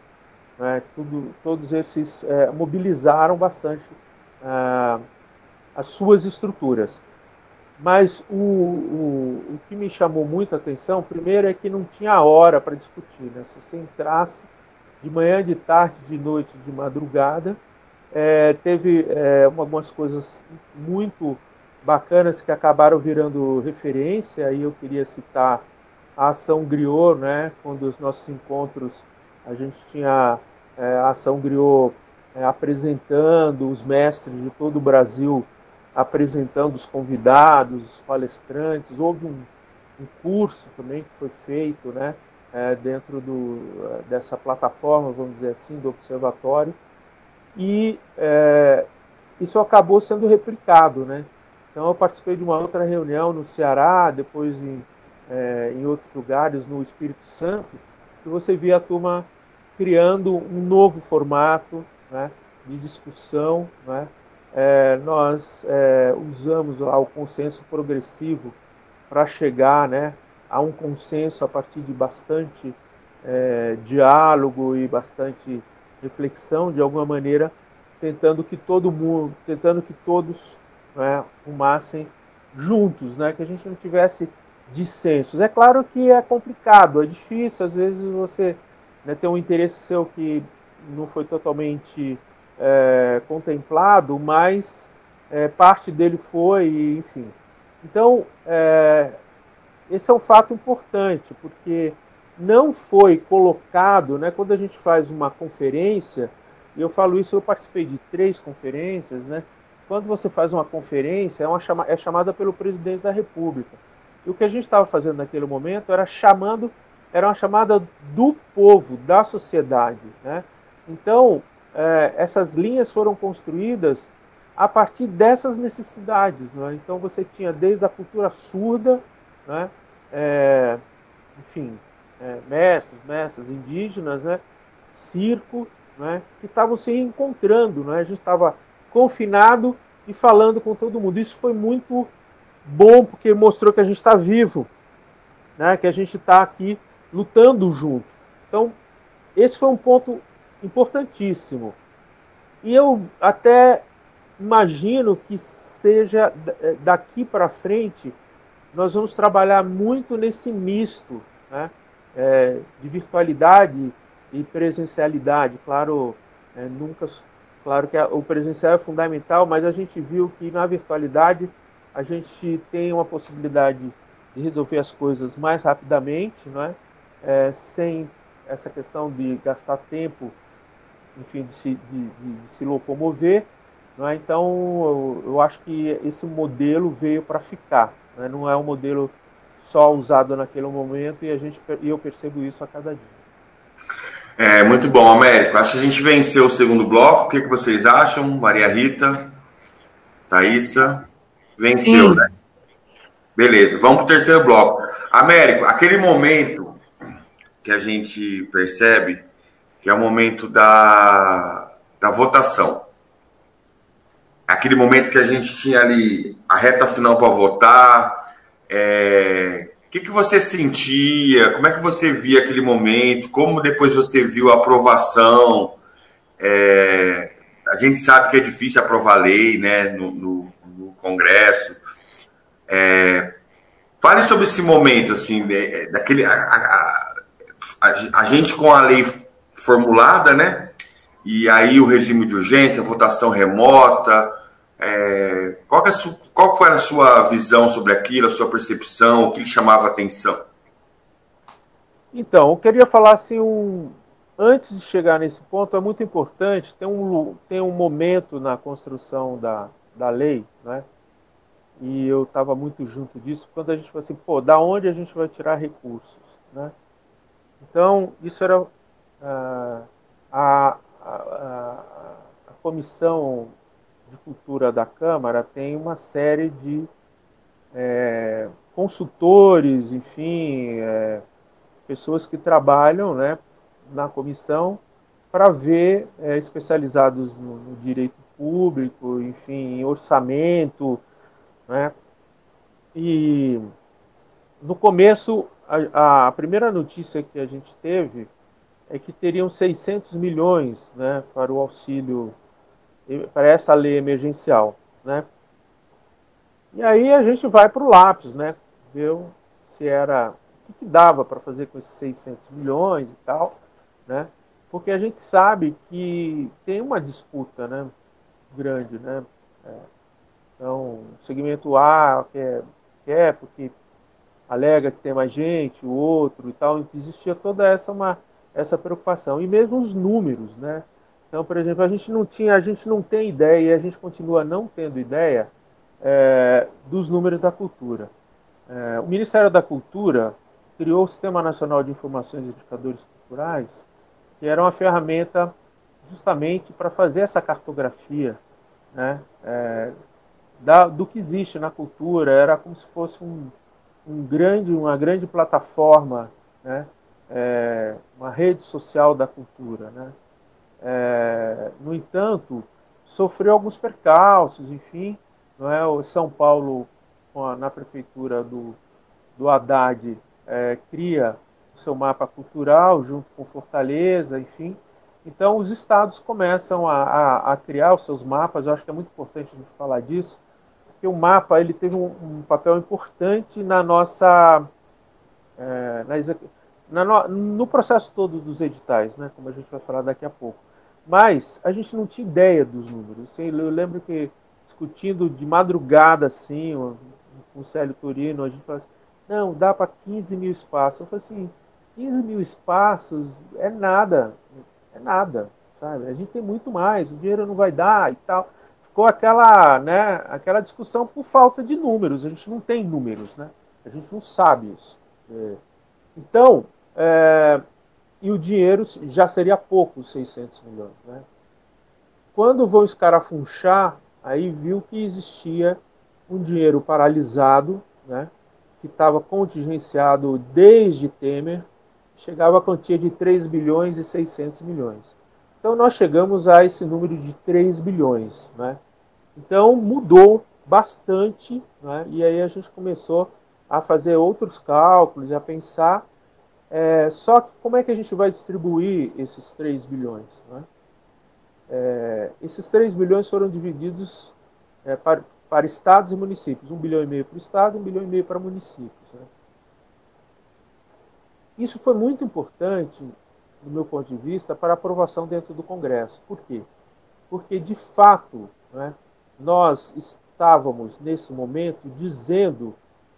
né, tudo, todos esses é, mobilizaram bastante é, as suas estruturas. Mas o, o, o, que me chamou muito a atenção, primeiro, é que não tinha hora para discutir. Né? Se você entrasse de manhã, de tarde, de noite, de madrugada, é, teve é, algumas coisas muito bacanas que acabaram virando referência, e eu queria citar a ação Griot, né, quando os nossos encontros a gente tinha é, a ação Griot é, apresentando os mestres de todo o Brasil, apresentando os convidados, os palestrantes, houve um, um curso também que foi feito né, é, dentro do, dessa plataforma, vamos dizer assim, do observatório, e é, isso acabou sendo replicado, né? Então eu participei de uma outra reunião no Ceará, depois em, é, em outros lugares no Espírito Santo, e você via a turma criando um novo formato né, de discussão. Né? É, nós é, usamos lá o consenso progressivo para chegar né, a um consenso a partir de bastante diálogo e bastante reflexão de alguma maneira, tentando que todo mundo, tentando que todos né, rumassem juntos, né, que a gente não tivesse dissensos. É claro que é complicado, é difícil, às vezes você né, tem um interesse seu que não foi totalmente é, contemplado, mas é, parte dele foi, enfim. Então, é, esse é um fato importante, porque não foi colocado, né, quando a gente faz uma conferência, e eu falo isso, eu participei de três conferências, né, quando você faz uma conferência, é, uma chama, é chamada pelo presidente da República. E o que a gente estava fazendo naquele momento era chamando, era uma chamada do povo, da sociedade. Né? Então, é, essas linhas foram construídas a partir dessas necessidades. Né? Então, você tinha desde a cultura surda, né? É, enfim, é, mestres, mestras indígenas, né, circo, né, que estavam se encontrando. Né, a gente estava confinado e falando com todo mundo. Isso foi muito bom porque mostrou que a gente está vivo, né? que a gente está aqui lutando junto. Então, esse foi um ponto importantíssimo. E eu até imagino que seja eh, daqui para frente nós vamos trabalhar muito nesse misto né, é, de virtualidade e presencialidade. Claro, é, nunca, claro que o presencial é fundamental, mas a gente viu que na virtualidade a gente tem uma possibilidade de resolver as coisas mais rapidamente, não é? é sem essa questão de gastar tempo, enfim, de se, de, de, de se locomover. Não é? Então, eu, eu, acho que esse modelo veio para ficar. Não é? não é um modelo só usado naquele momento e a gente e eu percebo isso a cada dia. É, muito bom, Américo. Acho que a gente venceu o segundo bloco. O que, que vocês acham? Maria Rita, Thaisa? Venceu, Sim. né? Beleza, vamos para o terceiro bloco. Américo, aquele momento que a gente percebe que é o momento da, da votação. Aquele momento que a gente tinha ali a reta final para votar. É... O que, que você sentia? Como é que você via aquele momento? Como depois você viu a aprovação? É... A gente sabe que é difícil aprovar lei né, no, no, Congresso. É... Fale sobre esse momento, assim, daquele. A, a, a, a gente com a lei formulada, né? E aí o regime de urgência, votação remota. É, qual, que é su, qual foi a sua visão sobre aquilo, a sua percepção, o que chamava atenção? Então, eu queria falar assim, um, antes de chegar nesse ponto, é muito importante, tem um, tem um momento na construção da, da lei, né? e eu estava muito junto disso, quando a gente falou assim, pô, da onde a gente vai tirar recursos? Né? Então, isso era a, a, a, a Comissão de Cultura da Câmara tem uma série de é, consultores, enfim, é, pessoas que trabalham né, na comissão para ver, é, especializados no, no, direito público, enfim, em orçamento. Né? E no começo, a, a primeira notícia que a gente teve é que teriam 600 milhões né, para o auxílio, para essa lei emergencial. Né? E aí a gente vai para o lápis, né? Ver se era. O que, que dava para fazer com esses 600 milhões e tal, né? Porque a gente sabe que tem uma disputa né, grande, né? É, então, segmento A quer, quer porque alega que tem mais gente, o outro e tal. Existia toda essa uma essa preocupação. E mesmo os números, né? Então, por exemplo, a gente não tinha, a gente não tem ideia e a gente continua não tendo ideia é, dos números da cultura. É, o Ministério da Cultura criou o Sistema Nacional de Informações e Indicadores Culturais, que era uma ferramenta justamente para fazer essa cartografia né, é, da, do que existe na cultura. Era como se fosse um, um grande, uma grande plataforma né, é, uma rede social da cultura. Né? É, no entanto, sofreu alguns percalços, enfim, não é? o São Paulo, na prefeitura do, do Haddad, é, cria o seu mapa cultural junto com Fortaleza, enfim. Então, os estados começam a, a, a criar os seus mapas, eu acho que é muito importante a gente falar disso, porque o mapa ele teve um, um papel importante na nossa é, na, no processo todo dos editais, né, como a gente vai falar daqui a pouco. Mas a gente não tinha ideia dos números. Eu lembro que discutindo de madrugada assim, com o Célio Turino, a gente falou assim, não, dá para 15 mil espaços. Eu falei assim, 15 mil espaços é nada, é nada, sabe? A gente tem muito mais, o dinheiro não vai dar e tal. Ficou aquela, né, aquela discussão por falta de números. A gente não tem números, né? A gente não sabe isso. É. Então, é, e o dinheiro já seria pouco, os 600 milhões. Né? Quando vão escarafunchar, aí viu que existia um dinheiro paralisado, né, que estava contingenciado desde Temer, chegava a quantia de 3 bilhões e 600 milhões. Então nós chegamos a esse número de 3 bilhões. Né? Então mudou bastante, né? e aí a gente começou a fazer outros cálculos, a pensar é, só que como é que a gente vai distribuir esses 3 bilhões? Né? É, esses 3 bilhões foram divididos é, para, para, estados e municípios. 1 bilhão e meio para o estado, 1 bilhão e meio para municípios. Né? Isso foi muito importante, do meu ponto de vista, para aprovação dentro do Congresso. Por quê? Porque, de fato, né, nós estávamos, nesse momento, dizendo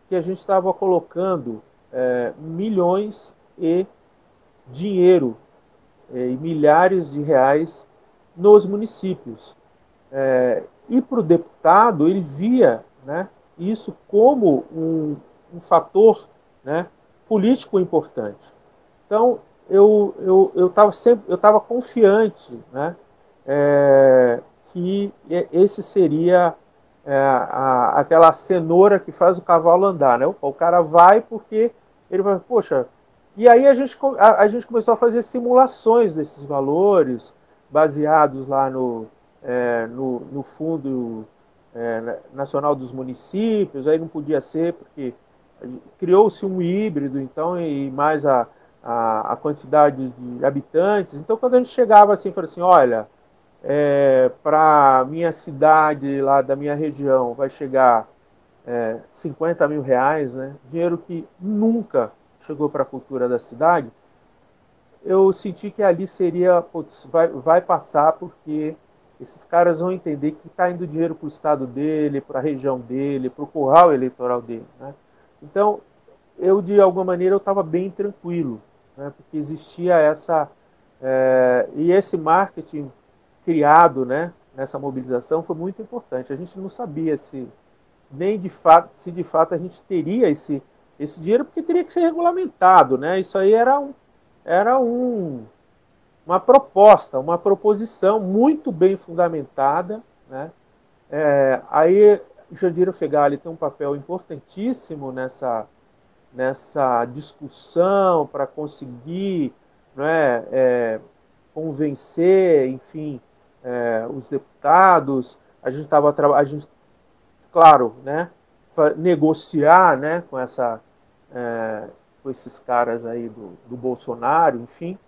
que a gente estava colocando é, milhões e dinheiro, é, e milhares de reais nos municípios. É, e para o deputado, ele via né, isso como um, um fator né, político importante. Então, eu estava eu, eu sempre eu estava confiante né, é, que esse seria é, a, aquela cenoura que faz o cavalo andar. Né? O, o cara vai porque ele vai, poxa, e aí a gente, a, a gente começou a fazer simulações desses valores, baseados lá no, é, no, no, Fundo é, Nacional dos Municípios, aí não podia ser, porque criou-se um híbrido, então, e mais a, a, a, quantidade de habitantes. Então, quando a gente chegava assim, falou assim, olha, é, para minha cidade, lá da minha região, vai chegar é, 50 mil reais, né? dinheiro que nunca chegou para a cultura da cidade, eu senti que ali seria, putz, vai, vai passar porque esses caras vão entender que está indo dinheiro para o estado dele, para a região dele, para o curral eleitoral dele. Né? Então, eu, de alguma maneira, eu estava bem tranquilo, né? porque existia essa... É, e esse marketing criado né, nessa mobilização foi muito importante. A gente não sabia se nem de fato, se de fato a gente teria esse esse dinheiro porque teria que ser regulamentado, né? Isso aí era um, era um, uma proposta, uma proposição muito bem fundamentada, né? É, aí Jandira Fegali tem um papel importantíssimo nessa nessa discussão para conseguir né, é, convencer, enfim, é, os deputados. A gente estava, a claro, né, negociar né, com, essa, é, com esses caras aí do, do Bolsonaro, enfim.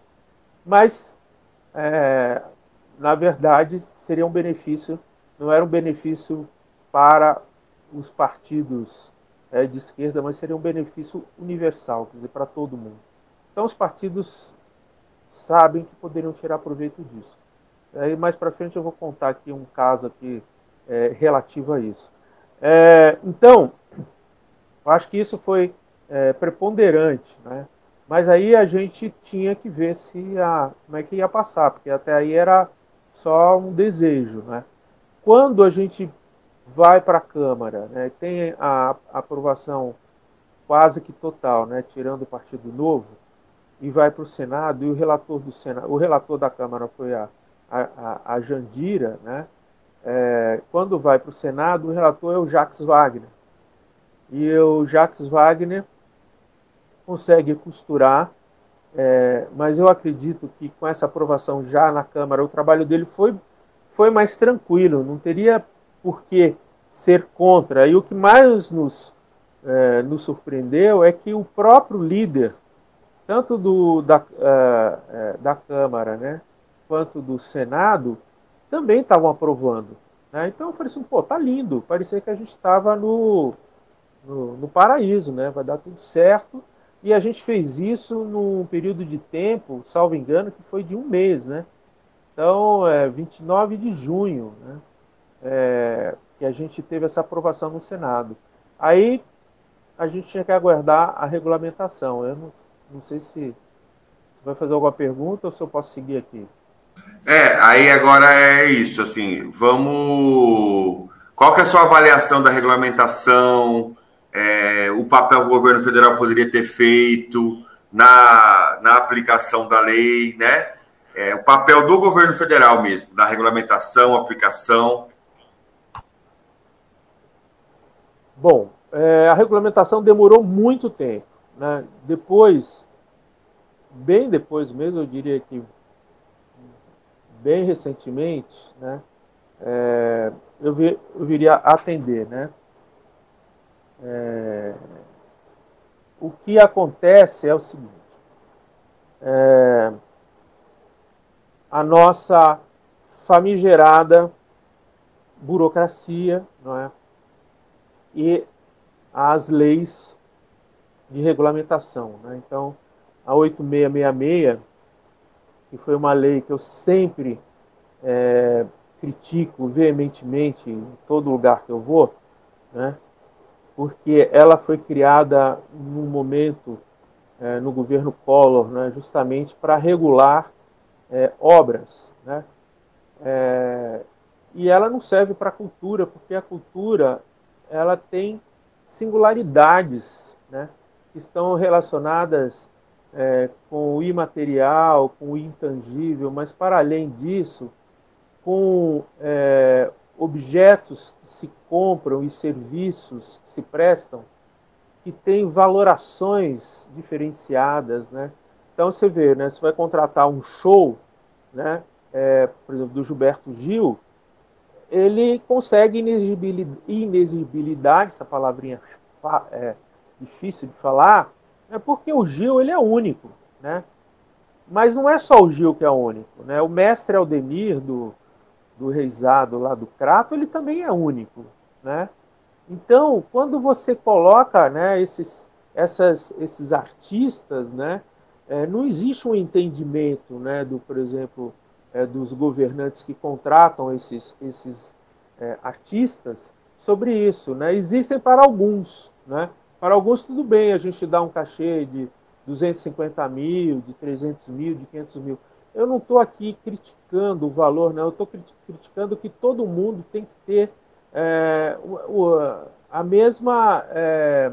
Mas, é, na verdade, seria um benefício, não era um benefício para os partidos é, de esquerda, mas seria um benefício universal, quer dizer, para todo mundo. Então, os partidos sabem que poderiam tirar proveito disso. Aí, mais para frente, eu vou contar aqui um caso aqui é, relativo a isso. É, então, eu acho que isso foi é, preponderante, né? Mas aí a gente tinha que ver se a, como é que ia passar, porque até aí era só um desejo, né? Quando a gente vai para a Câmara, né, tem a, aprovação quase que total, né, tirando o Partido Novo, e vai para o Senado, e o relator do Senado, o relator da Câmara foi a, a, a Jandira, né, é, quando vai para o Senado, o relator é o Jacques Wagner. E o Jacques Wagner consegue costurar, é, mas eu acredito que com essa aprovação já na Câmara, o trabalho dele foi, foi mais tranquilo, não teria por que ser contra. E o que mais nos, é, nos surpreendeu é que o próprio líder, tanto do, da, uh, da Câmara né, quanto do Senado, também estavam aprovando. Né? Então eu falei assim, pô, tá lindo, parecia que a gente estava no, no, no, paraíso, né? vai dar tudo certo. E a gente fez isso num período de tempo, salvo engano, que foi de um mês, né? Então, é 29 de junho, né? É, que a gente teve essa aprovação no Senado. Aí a gente tinha que aguardar a regulamentação. Eu não, não sei se você vai fazer alguma pergunta ou se eu posso seguir aqui. É, aí agora é isso, assim, vamos. Qual que é a sua avaliação da regulamentação? É, o papel que o governo federal poderia ter feito na, na aplicação da lei, né? É, o papel do governo federal mesmo, da regulamentação, aplicação. Bom, é, a regulamentação demorou muito tempo. Né? Depois, bem depois mesmo, eu diria que bem recentemente, né, é, eu, vi, eu viria atender. Né? É, o que acontece é o seguinte: é, a nossa famigerada burocracia não é? E as leis de regulamentação. Né? Então, a 8666, que foi uma lei que eu sempre é, critico veementemente em todo lugar que eu vou, né? porque ela foi criada num momento é, no governo Collor, né, justamente para regular é, obras. Né? É, e ela não serve para a cultura, porque a cultura ela tem singularidades né, que estão relacionadas é, com o imaterial, com o intangível, mas para além disso, com é, objetos que se compram e serviços que se prestam que têm valorações diferenciadas, né? Então você vê, né? Você vai contratar um show, né? É, por exemplo, do Gilberto Gil, ele consegue inexigibilidade, essa palavrinha é difícil de falar, é porque o Gil ele é único, né? Mas não é só o Gil que é único, né? O mestre Aldemir do do reizado lá do Crato, ele também é único, né? Então, quando você coloca, né, esses, essas, esses artistas, né, é, não existe um entendimento, né, do, por exemplo, é, dos governantes que contratam esses, esses é, artistas sobre isso, né? Existem para alguns, né? Para alguns tudo bem, a gente dá um cachê de 250 mil, de 300 mil, de 500 mil eu não estou aqui criticando o valor. Eu estou criticando que todo mundo tem que ter é, o, a mesma é,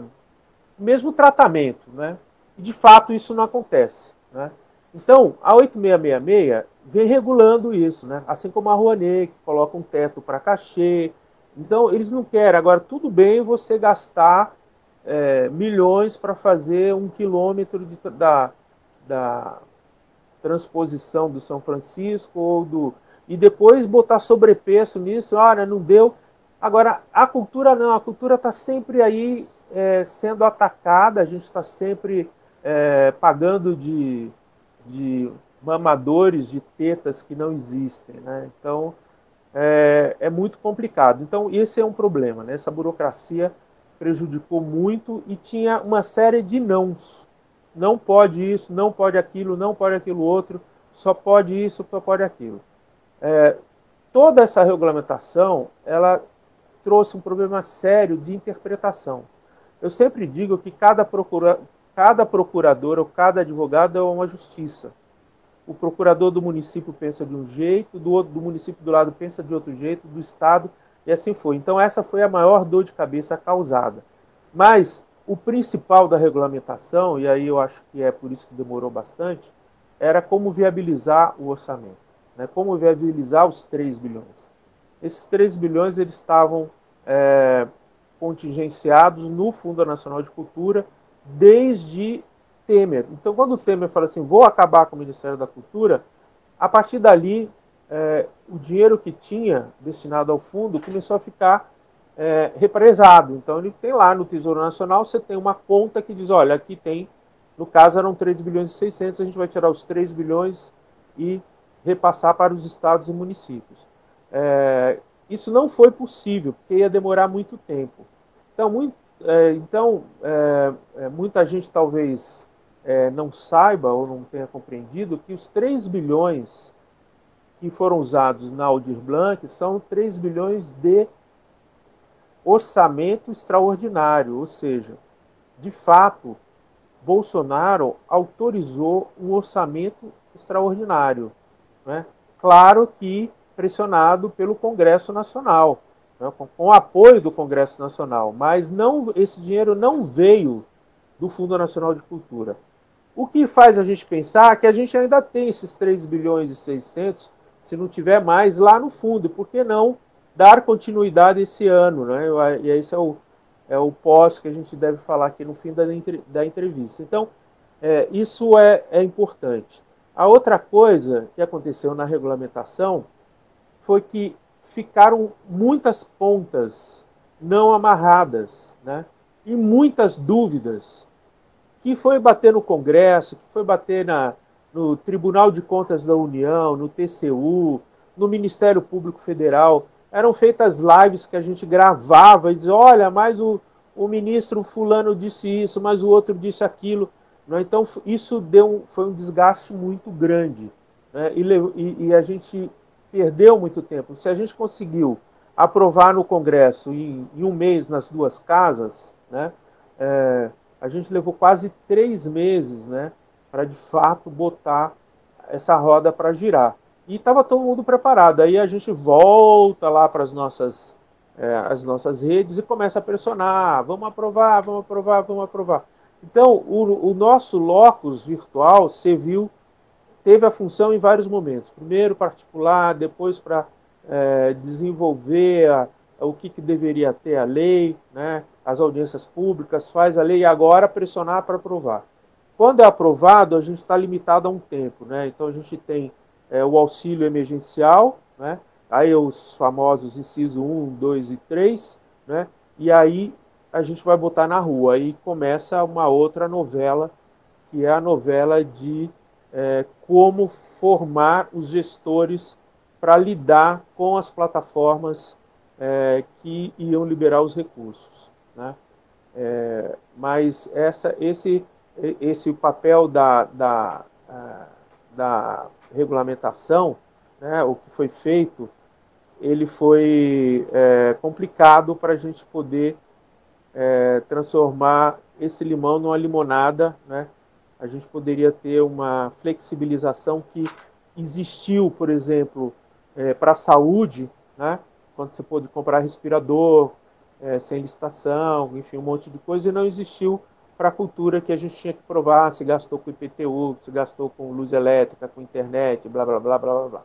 mesmo tratamento, né? E de fato isso não acontece, né? Então a 8666 vem regulando isso, né? Assim como a Rouanet que coloca um teto para cachê. Então eles não querem. Agora tudo bem você gastar é, milhões para fazer um quilômetro de, da, da transposição do São Francisco ou do e depois botar sobrepeso nisso, olha, não deu. Agora, a cultura não, a cultura está sempre aí é, sendo atacada, a gente está sempre é, pagando de, de mamadores de tetas que não existem. Né? Então, é, é, muito complicado. Então, esse é um problema. Né? Essa burocracia prejudicou muito e tinha uma série de nãos não pode isso, não pode aquilo, não pode aquilo outro, só pode isso, só pode aquilo. É, toda essa regulamentação, ela trouxe um problema sério de interpretação. Eu sempre digo que cada, procura, cada procurador ou cada advogado é uma justiça. O procurador do município pensa de um jeito, do, outro, do município do lado pensa de outro jeito, do estado, e assim foi. Então essa foi a maior dor de cabeça causada. Mas o principal da regulamentação, e aí eu acho que é por isso que demorou bastante, era como viabilizar o orçamento, né? como viabilizar os 3 bilhões. Esses 3 bilhões eles estavam é, contingenciados no Fundo Nacional de Cultura desde Temer. Então, quando o Temer fala assim, vou acabar com o Ministério da Cultura, a partir dali, é, o dinheiro que tinha destinado ao fundo começou a ficar é, represado. Então ele tem lá no Tesouro Nacional, você tem uma conta que diz, olha, aqui tem, no caso eram 3 bilhões e 600, a gente vai tirar os 3 bilhões e repassar para os estados e municípios. É, isso não foi possível, porque ia demorar muito tempo. Então, muito, é, então é, é, muita gente talvez é, não saiba ou não tenha compreendido que os 3 bilhões que foram usados na Aldir Blanc são 3 bilhões de orçamento extraordinário, ou seja, de fato, Bolsonaro autorizou um orçamento extraordinário. Né? Claro que pressionado pelo Congresso Nacional, né? com, com apoio do Congresso Nacional, mas não, esse dinheiro não veio do Fundo Nacional de Cultura. O que faz a gente pensar que a gente ainda tem esses 3 bilhões e 600, se não tiver mais, lá no fundo. Por que não dar continuidade esse ano, né? E esse é o, é o pós que a gente deve falar aqui no fim da, da entrevista. Então, é, isso é, é importante. A outra coisa que aconteceu na regulamentação foi que ficaram muitas pontas não amarradas, né? e muitas dúvidas, que foi bater no Congresso, que foi bater na, no Tribunal de Contas da União, no TCU, no Ministério Público Federal. Eram feitas lives que a gente gravava e dizia: olha, mas o, o ministro Fulano disse isso, mas o outro disse aquilo. Né? Então, isso deu, foi um desgaste muito grande. Né? E, e, a gente perdeu muito tempo. Se a gente conseguiu aprovar no Congresso em, em um mês nas duas casas, né, é, a gente levou quase três meses né, para de fato botar essa roda para girar. E estava todo mundo preparado. Aí a gente volta lá para as nossas, é, as nossas redes e começa a pressionar: vamos aprovar, vamos aprovar, vamos aprovar. Então, o, o nosso locus virtual serviu, teve a função em vários momentos. Primeiro particular, depois para é, desenvolver a, o que, que, deveria ter a lei, né, as audiências públicas, faz a lei agora pressionar para aprovar. Quando é aprovado, a gente está limitado a um tempo. Né? Então a gente tem é, o auxílio emergencial, né? aí os famosos inciso 1, 2 e 3, né? e aí a gente vai botar na rua. Aí começa uma outra novela, que é a novela de é, como formar os gestores para lidar com as plataformas é, que iam liberar os recursos. Né? É, mas essa, esse, esse papel da, da, da regulamentação, né, o que foi feito, ele foi é, complicado para a gente poder é, transformar esse limão numa limonada, né? A gente poderia ter uma flexibilização que existiu, por exemplo, é, para a saúde, né? Quando você pôde comprar respirador é, sem licitação, enfim, um monte de coisa, e não existiu para a cultura que a gente tinha que provar se gastou com IPTU, se gastou com luz elétrica, com internet, blá, blá, blá, blá, blá, blá.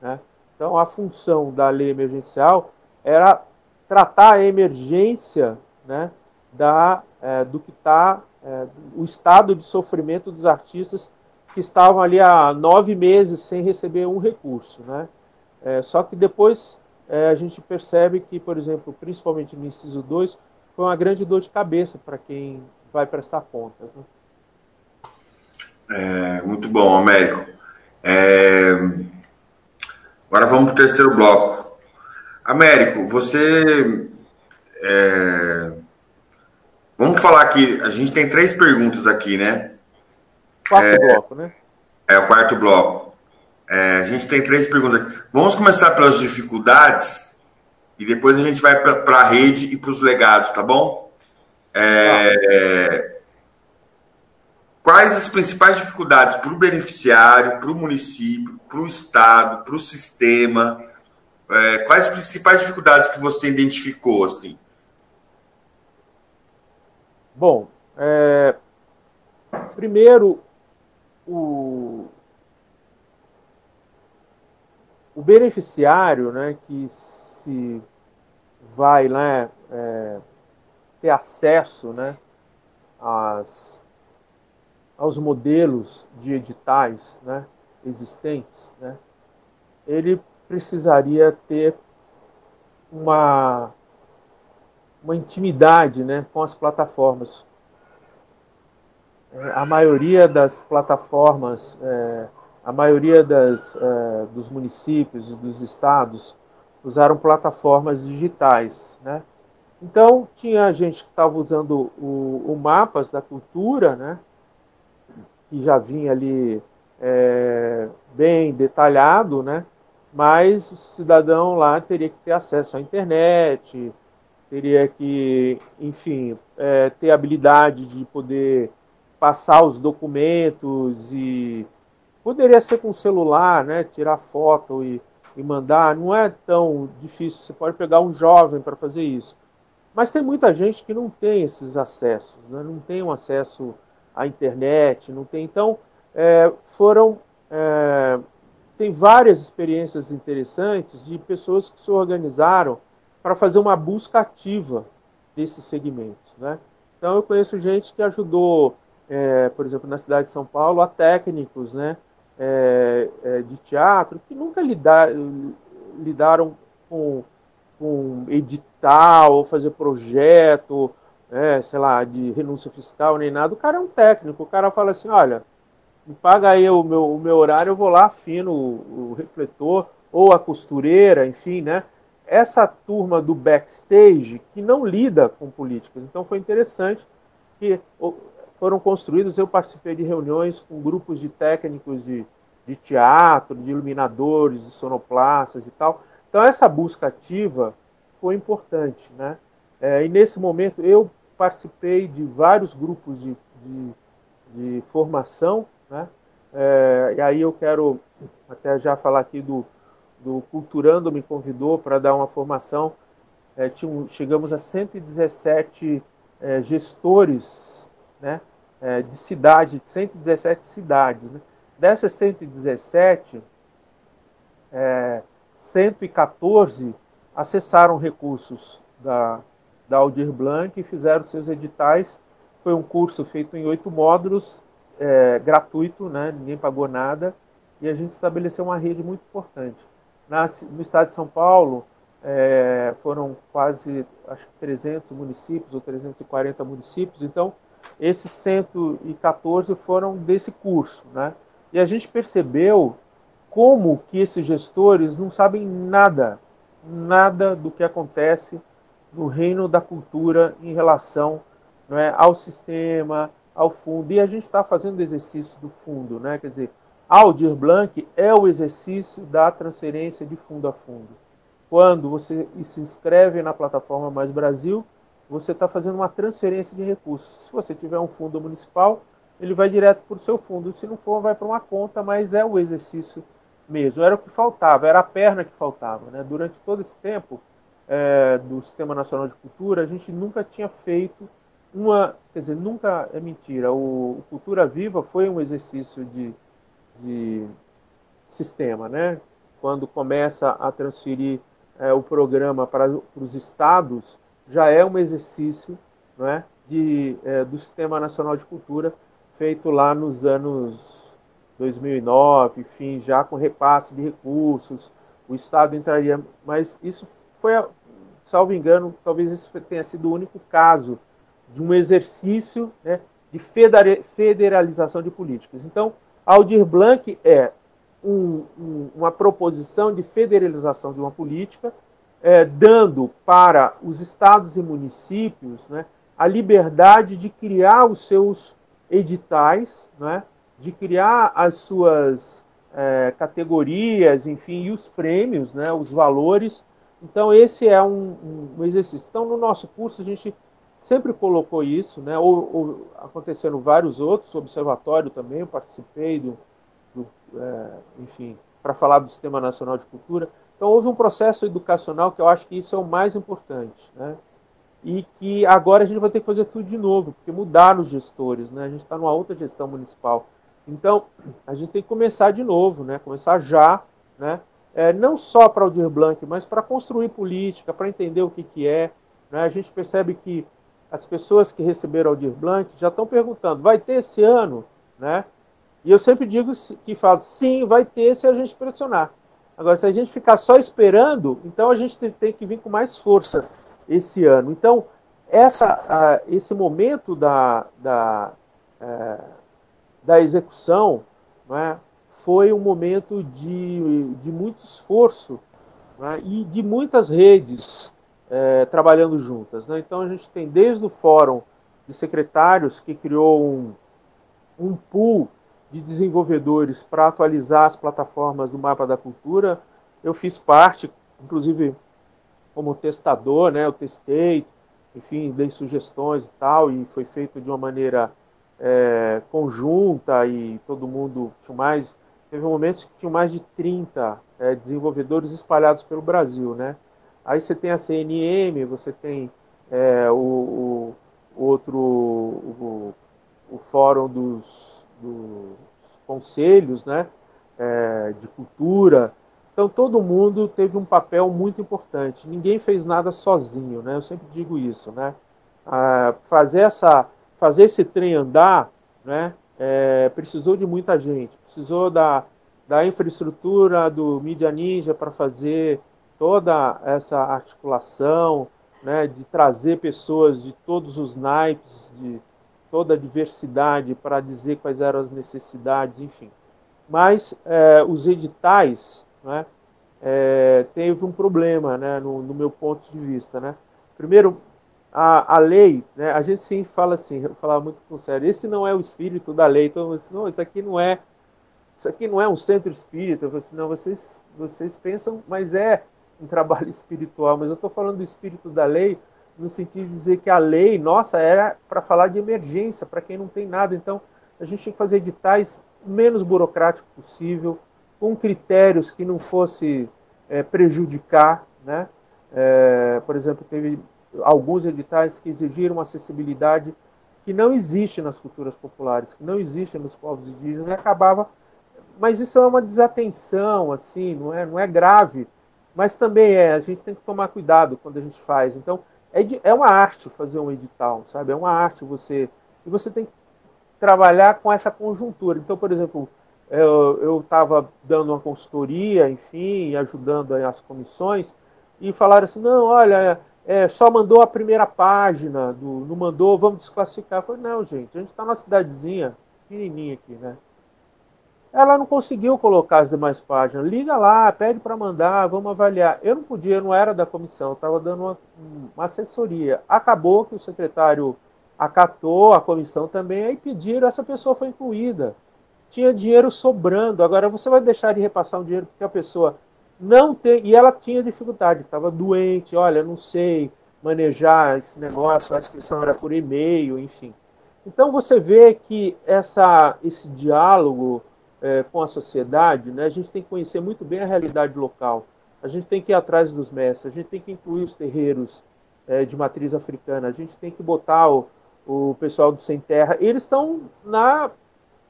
Né? Então, a função da lei emergencial era tratar a emergência né, da, é, do que está, é, o estado de sofrimento dos artistas que estavam ali há nove meses sem receber um recurso. Né? É, só que depois é, a gente percebe que, por exemplo, principalmente no inciso 2, foi uma grande dor de cabeça para quem vai prestar contas. Né? É, muito bom, Américo. É... Agora vamos para o terceiro bloco. Américo, você. É... Vamos falar aqui. A gente tem três perguntas aqui, né? Quarto é... bloco, né? É o quarto bloco. É, a gente tem três perguntas aqui. Vamos começar pelas dificuldades e depois a gente vai para a rede e para os legados, tá bom? É, quais as principais dificuldades para o beneficiário, para o município, para o Estado, para o sistema? É, quais as principais dificuldades que você identificou? Assim? Bom, é, primeiro, o, o beneficiário né, que se vai né, é, ter acesso né, às, aos modelos de editais né, existentes, né, ele precisaria ter uma, uma intimidade né, com as plataformas. A maioria das plataformas é, a maioria das, uh, dos municípios e dos estados usaram plataformas digitais. Né? Então, tinha gente que estava usando o, o, Mapas da Cultura, né? que já vinha ali é, bem detalhado, né? mas o cidadão lá teria que ter acesso à internet, teria que, enfim, é, ter habilidade de poder passar os documentos e Poderia ser com celular, né? Tirar foto e, e mandar. Não é tão difícil. Você pode pegar um jovem para fazer isso. Mas tem muita gente que não tem esses acessos, né? não tem um acesso à internet, não tem. Então, é, foram. É, tem várias experiências interessantes de pessoas que se organizaram para fazer uma busca ativa desses segmentos. Né? Então, eu conheço gente que ajudou, é, por exemplo, na cidade de São Paulo, a técnicos, né? É, é, de teatro que nunca lidar, lidaram com, com edital, ou fazer projeto, né, sei lá, de renúncia fiscal nem nada. O cara é um técnico. O cara fala assim: olha, me paga aí o meu, o meu horário, eu vou lá, afino o, o refletor, ou a costureira, enfim, né? Essa turma do backstage que não lida com políticas. Então foi interessante que foram construídos, eu participei de reuniões com grupos de técnicos de, de teatro, de iluminadores, de sonoplastas e tal. Então essa busca ativa foi importante, né? É, e nesse momento eu participei de vários grupos de, de, de formação, né? É, e aí eu quero até já falar aqui do, do Culturando me convidou para dar uma formação. É, chegamos a 117 é, gestores né, é, de cidade, 117 cidades. Né? Dessas 117, é, 114 acessaram recursos da, da Aldir Blanc e fizeram seus editais. Foi um curso feito em oito módulos, é, gratuito, né? ninguém pagou nada, e a gente estabeleceu uma rede muito importante. Na, no estado de São Paulo, é, foram quase acho que 300 municípios ou 340 municípios, então esses 114 foram desse curso, né? E a gente percebeu como que esses gestores não sabem nada, nada do que acontece no reino da cultura em relação é, ao sistema, ao fundo. E a gente está fazendo exercício do fundo, né? Quer dizer, Aldir Blanc é o exercício da transferência de fundo a fundo. Quando você se inscreve na plataforma Mais Brasil, você está fazendo uma transferência de recursos. Se você tiver um fundo municipal, ele vai direto para o seu fundo. Se não for, vai para uma conta, mas é o exercício mesmo. Era o que faltava, era a perna que faltava. Né? Durante todo esse tempo é, do Sistema Nacional de Cultura, a gente nunca tinha feito uma. Quer dizer, nunca é mentira. O, o Cultura Viva foi um exercício de, de sistema. Né? Quando começa a transferir é, o programa para, para os estados, já é um exercício é, de, é, do Sistema Nacional de Cultura feito lá nos anos 2009, enfim, já com repasse de recursos, o Estado entraria, mas isso foi, salvo engano, talvez esse tenha sido o único caso de um exercício né, de federalização de políticas. Então, Aldir Blanc é um, um, uma proposição de federalização de uma política, é, dando para os estados e municípios né, a liberdade de criar os seus editais, né, de criar as suas é, categorias, enfim, e os prêmios, né, os valores. Então, esse é um, um, exercício. Então, no nosso curso, a gente sempre colocou isso, né, ou, ou acontecendo vários outros, observatório também, eu participei do, do é, enfim, para falar do Sistema Nacional de Cultura. Então, houve um processo educacional que eu acho que isso é o mais importante. Né? E que agora a gente vai ter que fazer tudo de novo, porque mudaram os gestores. Né? A gente está numa outra gestão municipal. Então, a gente tem que começar de novo, né? começar já, né? É, não só para o Dir Blanc, mas para construir política, para entender o que, que é. Né? A gente percebe que as pessoas que receberam o Dir Blanc já estão perguntando, vai ter esse ano? Né? E eu sempre digo que falo, sim, vai ter se a gente pressionar. Agora, se a gente ficar só esperando, então a gente tem que vir com mais força esse ano. Então, essa, uh, esse momento da, da, uh, da execução é, foi um momento de, de muito esforço é, e de muitas redes uh, trabalhando juntas. Né? Então, a gente tem desde o Fórum de Secretários, que criou um, um pool de desenvolvedores para atualizar as plataformas do Mapa da Cultura. Eu fiz parte, inclusive como testador, né? Eu testei, enfim, dei sugestões e tal, e foi feito de uma maneira é, conjunta e todo mundo tinha mais. Teve momentos que tinha mais de 30 é, desenvolvedores espalhados pelo Brasil, né? Aí você tem a CNM, você tem é, o, o, outro, o, o Fórum dos dos conselhos né, é, de cultura. Então todo mundo teve um papel muito importante. Ninguém fez nada sozinho, né? Eu sempre digo isso, né? Ah, fazer essa, fazer esse trem andar, né? É, precisou de muita gente. Precisou da, da infraestrutura do Media Ninja para fazer toda essa articulação, né, de trazer pessoas de todos os naipes, de toda a diversidade para dizer quais eram as necessidades, enfim. Mas é, os editais, né, é, teve um problema, né, no, no, meu ponto de vista, né. Primeiro, a, a lei, né, a gente sempre fala assim, eu falava muito com sério, esse não é o espírito da lei, então não, isso aqui não é, isso aqui não é um centro espírita, eu assim, não, vocês, vocês pensam, mas é um trabalho (laughs) espiritual, mas eu estou falando do espírito da lei no sentido de dizer que a lei, nossa, era para falar de emergência, para quem não tem nada. Então, a gente tinha que fazer editais menos burocrático possível, com critérios que não fosse é, prejudicar, né? É, por exemplo, teve alguns editais que exigiram acessibilidade que não existe nas culturas populares, que não existe nos povos indígenas, e acabava. Mas isso é uma desatenção, assim, não é, não é grave, mas também é. A gente tem que tomar cuidado quando a gente faz. Então, é, é uma arte fazer um edital, sabe? É uma arte você. E você tem que trabalhar com essa conjuntura. Então, por exemplo, eu estava dando uma consultoria, enfim, ajudando as comissões, e falaram assim: não, olha, é, só mandou a primeira página, do, não mandou, vamos desclassificar. Eu falei: não, gente, a gente está numa cidadezinha pequenininha aqui, né? Ela não conseguiu colocar as demais páginas. Liga lá, pede para mandar, vamos avaliar. Eu não podia, não era da comissão, estava dando uma, uma, assessoria. Acabou que o secretário acatou, a comissão também, aí pediram, essa pessoa foi incluída. Tinha dinheiro sobrando. Agora você vai deixar de repassar um dinheiro porque a pessoa não tem. E ela tinha dificuldade, estava doente, olha, não sei manejar esse negócio, a inscrição era por e-mail, enfim. Então você vê que essa, esse diálogo é, com a sociedade, né, a gente tem que conhecer muito bem a realidade local. A gente tem que ir atrás dos mestres, a gente tem que incluir os terreiros é, de matriz africana, a gente tem que botar o, o pessoal do Sem Terra. Eles estão na,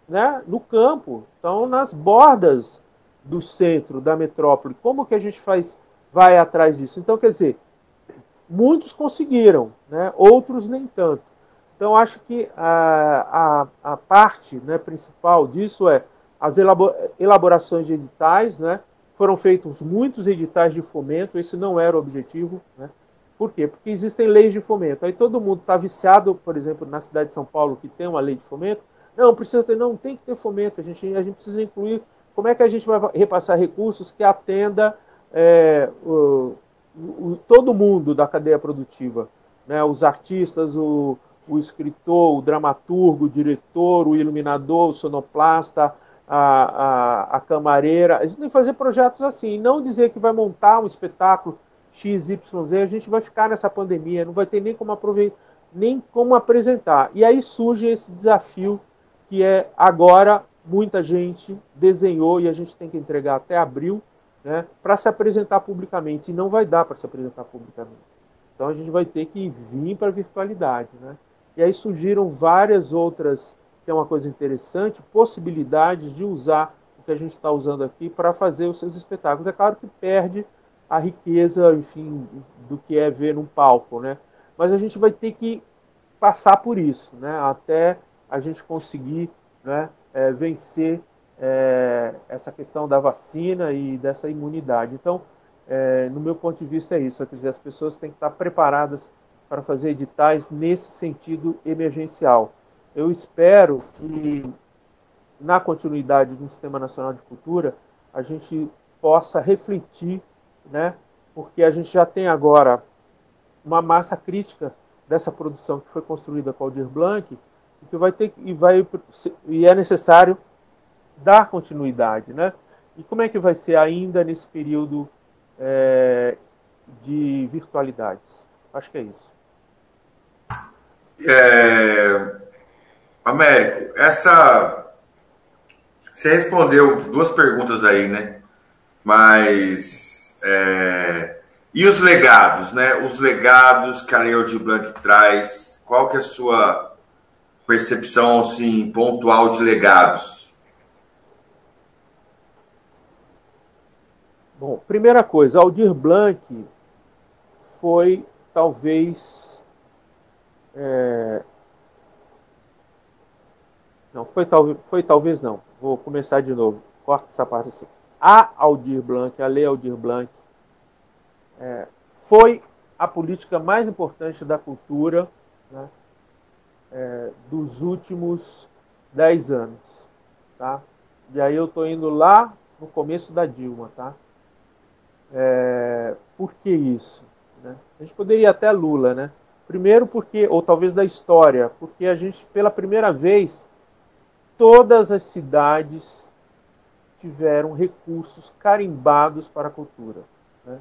né, no campo, estão nas bordas do centro, da metrópole. Como que a gente faz, vai atrás disso? Então, quer dizer, muitos conseguiram, né, outros nem tanto. Então, acho que a, a, a parte né, principal disso é as elaborações de editais, né? Foram feitos muitos editais de fomento, esse não era o objetivo, né? Por quê? Porque existem leis de fomento. Aí todo mundo está viciado, por exemplo, na cidade de São Paulo, que tem uma lei de fomento. Não, precisa ter, não, tem que ter fomento. A gente, a gente precisa incluir. Como é que a gente vai repassar recursos que atenda é, o, o, todo mundo da cadeia produtiva? Né? Os artistas, o, o escritor, o dramaturgo, o diretor, o iluminador, o sonoplasta, a, a, a camareira. A gente tem que fazer projetos assim, não dizer que vai montar um espetáculo XYZ, a gente vai ficar nessa pandemia, não vai ter nem como aproveitar, nem como apresentar. E aí surge esse desafio que é agora muita gente desenhou e a gente tem que entregar até abril né, para se apresentar publicamente. E não vai dar para se apresentar publicamente. Então a gente vai ter que vir para a virtualidade. Né? E aí surgiram várias outras que é uma coisa interessante, possibilidades de usar o que a gente está usando aqui para fazer os seus espetáculos. É claro que perde a riqueza, enfim, do que é ver num palco, né? Mas a gente vai ter que passar por isso, né? Até a gente conseguir, né? É, vencer é, essa questão da vacina e dessa imunidade. Então, é, no meu ponto de vista é isso. Quer dizer, as pessoas têm que estar preparadas para fazer editais nesse sentido emergencial. Eu espero que, na continuidade do Sistema Nacional de Cultura, a gente possa refletir, né? porque a gente já tem agora uma massa crítica dessa produção que foi construída com o Aldir Blanc e que vai ter e vai e é necessário dar continuidade, né? E como é que vai ser ainda nesse período é, de virtualidades? Acho que é isso. É, Américo, essa. Você respondeu duas perguntas aí, né? Mas. É... E os legados, né? Os legados que a Lei de Blanc traz, qual que é a sua percepção, assim, pontual de legados? Bom, primeira coisa, Aldir Blanc foi talvez é, não, foi, tal, foi talvez não. Vou começar de novo. Corta essa parte assim. A Aldir Blanc, a Lei Aldir Blanc, é, foi a política mais importante da cultura né, é, dos últimos dez anos. Tá? E aí eu estou indo lá no começo da Dilma. Tá? É, por que isso? Né? A gente poderia até Lula, né? Primeiro porque, ou talvez da história, porque a gente, pela primeira vez, todas as cidades tiveram recursos carimbados para a cultura. Né?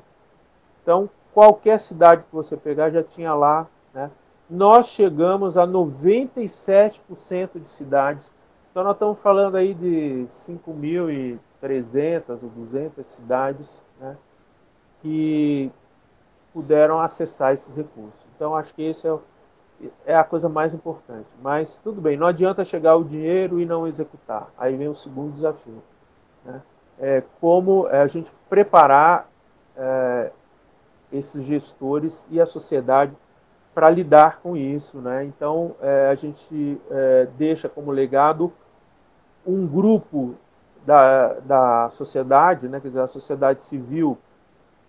Então, qualquer cidade que você pegar já tinha lá. Né? Nós chegamos a 97% de cidades. Então, nós estamos falando aí de 5.300 ou 200 cidades né? que puderam acessar esses recursos. Então, acho que esse é, é a coisa mais importante. Mas, tudo bem, não adianta chegar o dinheiro e não executar. Aí vem o segundo desafio. Né? É como a gente preparar é, esses gestores e a sociedade para lidar com isso. Né? Então, é, a gente é, deixa como legado um grupo da, da sociedade, né? quer dizer, a sociedade civil,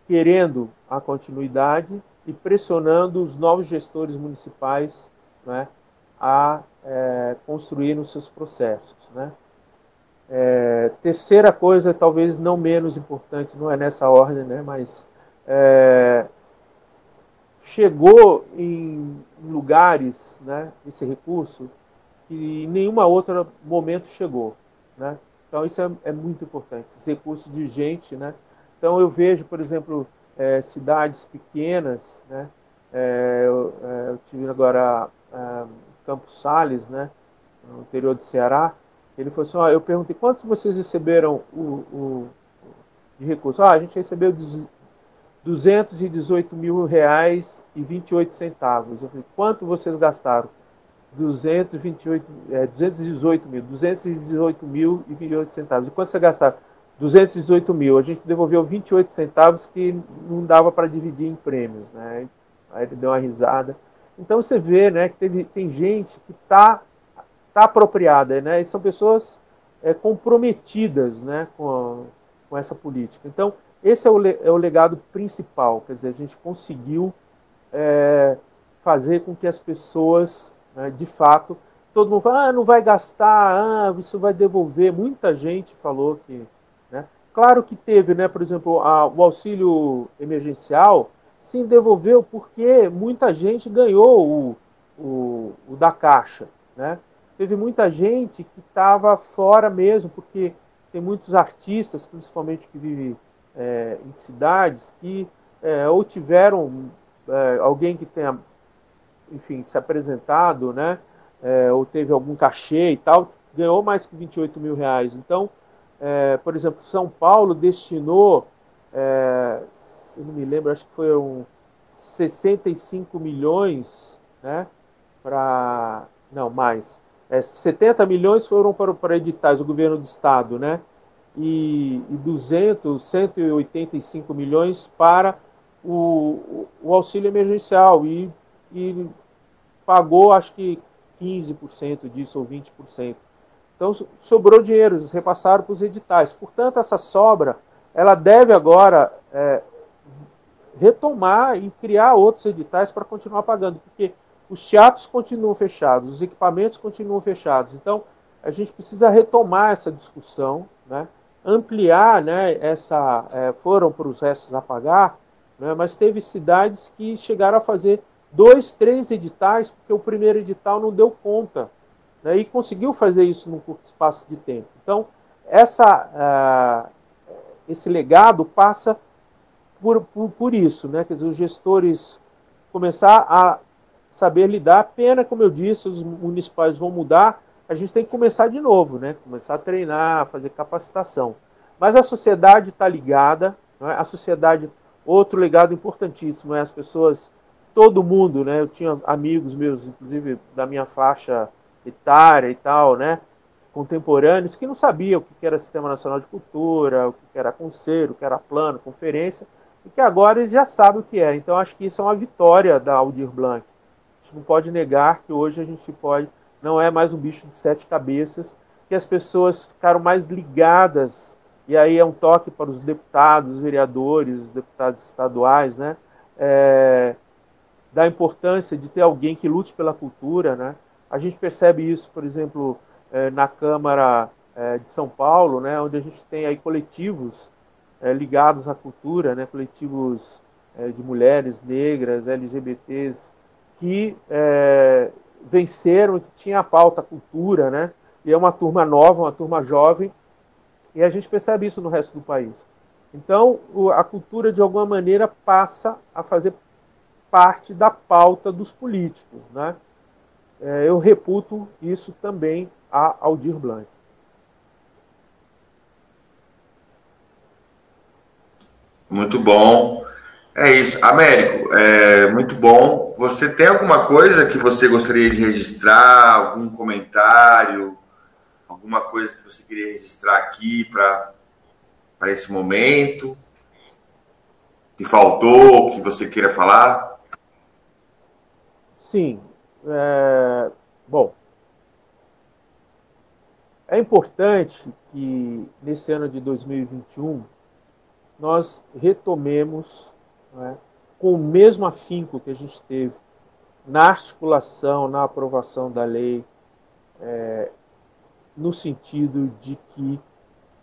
querendo a continuidade e pressionando os novos gestores municipais né, a é, construir os seus processos. Né. É, terceira coisa, talvez não menos importante, não é nessa ordem, né, mas é, chegou em lugares né, esse recurso que em nenhum outro momento chegou. Né? Então isso é, é muito importante, esse recurso de gente, né? Então eu vejo, por exemplo, é, cidades pequenas, né? É, eu, é, eu, tive agora é, Campos Sales, né? No interior do Ceará. Ele falou assim: ó, eu perguntei quantos vocês receberam o, o de recurso? Ah, a gente recebeu 218 mil reais e 28 centavos. Eu falei: quanto vocês gastaram? 228, é, 218 mil, 218 mil e 28 centavos. E quanto você gastaram? 218 mil. A gente devolveu 28 centavos que não dava para dividir em prêmios. Né? Aí ele deu uma risada. Então você vê né, que teve, tem gente que está tá apropriada. Né? E são pessoas é, comprometidas né, com, a, com essa política. Então, esse é o, é o legado principal. Quer dizer, a gente conseguiu é, fazer com que as pessoas, né, de fato, todo mundo fala, ah, não vai gastar, ah, isso vai devolver. Muita gente falou que Claro que teve, né, por exemplo, a, o auxílio emergencial se devolveu porque muita gente ganhou o, o, o da Caixa. Né? Teve muita gente que estava fora mesmo, porque tem muitos artistas, principalmente que vivem é, em cidades, que é, ou tiveram é, alguém que tenha, enfim, se apresentado, né, é, ou teve algum cachê e tal, ganhou mais que 28 mil reais. Então, é, por exemplo, São Paulo destinou, é, não me lembro, acho que foram 65 milhões, né, para, não, mais, é, 70 milhões foram para, para editais, o governo do estado, né, e, e 200, 185 milhões para o, o auxílio emergencial e, e pagou, acho que 15% disso ou 20%. Então sobrou dinheiro, eles repassaram para os editais. Portanto, essa sobra ela deve agora é, retomar e criar outros editais para continuar pagando, porque os teatros continuam fechados, os equipamentos continuam fechados. Então, a gente precisa retomar essa discussão, né? ampliar né, essa. É, foram para os restos a pagar, né, mas teve cidades que chegaram a fazer dois, três editais, porque o primeiro edital não deu conta né, e conseguiu fazer isso num curto espaço de tempo. Então, essa, uh, esse legado passa por, por, por, isso, né? quer dizer, os gestores começar a saber lidar. Pena, como eu disse, os municipais vão mudar, a gente tem que começar de novo, né? começar a treinar, fazer capacitação. Mas a sociedade está ligada, é? a sociedade, outro legado importantíssimo é as pessoas, todo mundo, né? eu tinha amigos meus, inclusive da minha faixa etária e tal, né? contemporâneos que não sabiam o que era Sistema Nacional de Cultura, o que era conselho, o que era plano, conferência, e que agora eles já sabem o que é. Então acho que isso é uma vitória da Aldir Blanc. A gente não pode negar que hoje a gente pode, não é mais um bicho de sete cabeças, que as pessoas ficaram mais ligadas e aí é um toque para os deputados, vereadores, deputados estaduais, né? É, da importância de ter alguém que lute pela cultura, né? A gente percebe isso, por exemplo, é, na Câmara é, de São Paulo, né? Onde a gente tem aí coletivos é, ligados à cultura, né? Coletivos de mulheres negras, LGBTs, que é, venceram, que tinha a pauta cultura, né? E é uma turma nova, uma turma jovem, e a gente percebe isso no resto do país. Então, a cultura, de alguma maneira, passa a fazer parte da pauta dos políticos. Né? É, eu reputo isso também a Aldir Blanc. Muito bom. É isso. Américo, é muito bom. Você tem alguma coisa que você gostaria de registrar? Algum comentário? alguma coisa que você queria registrar aqui para esse momento? Que faltou, que você queira falar? Sim. É, bom, é importante que nesse ano de 2021 nós retomemos né, com o mesmo afinco que a gente teve na articulação, na aprovação da lei, é, no sentido de que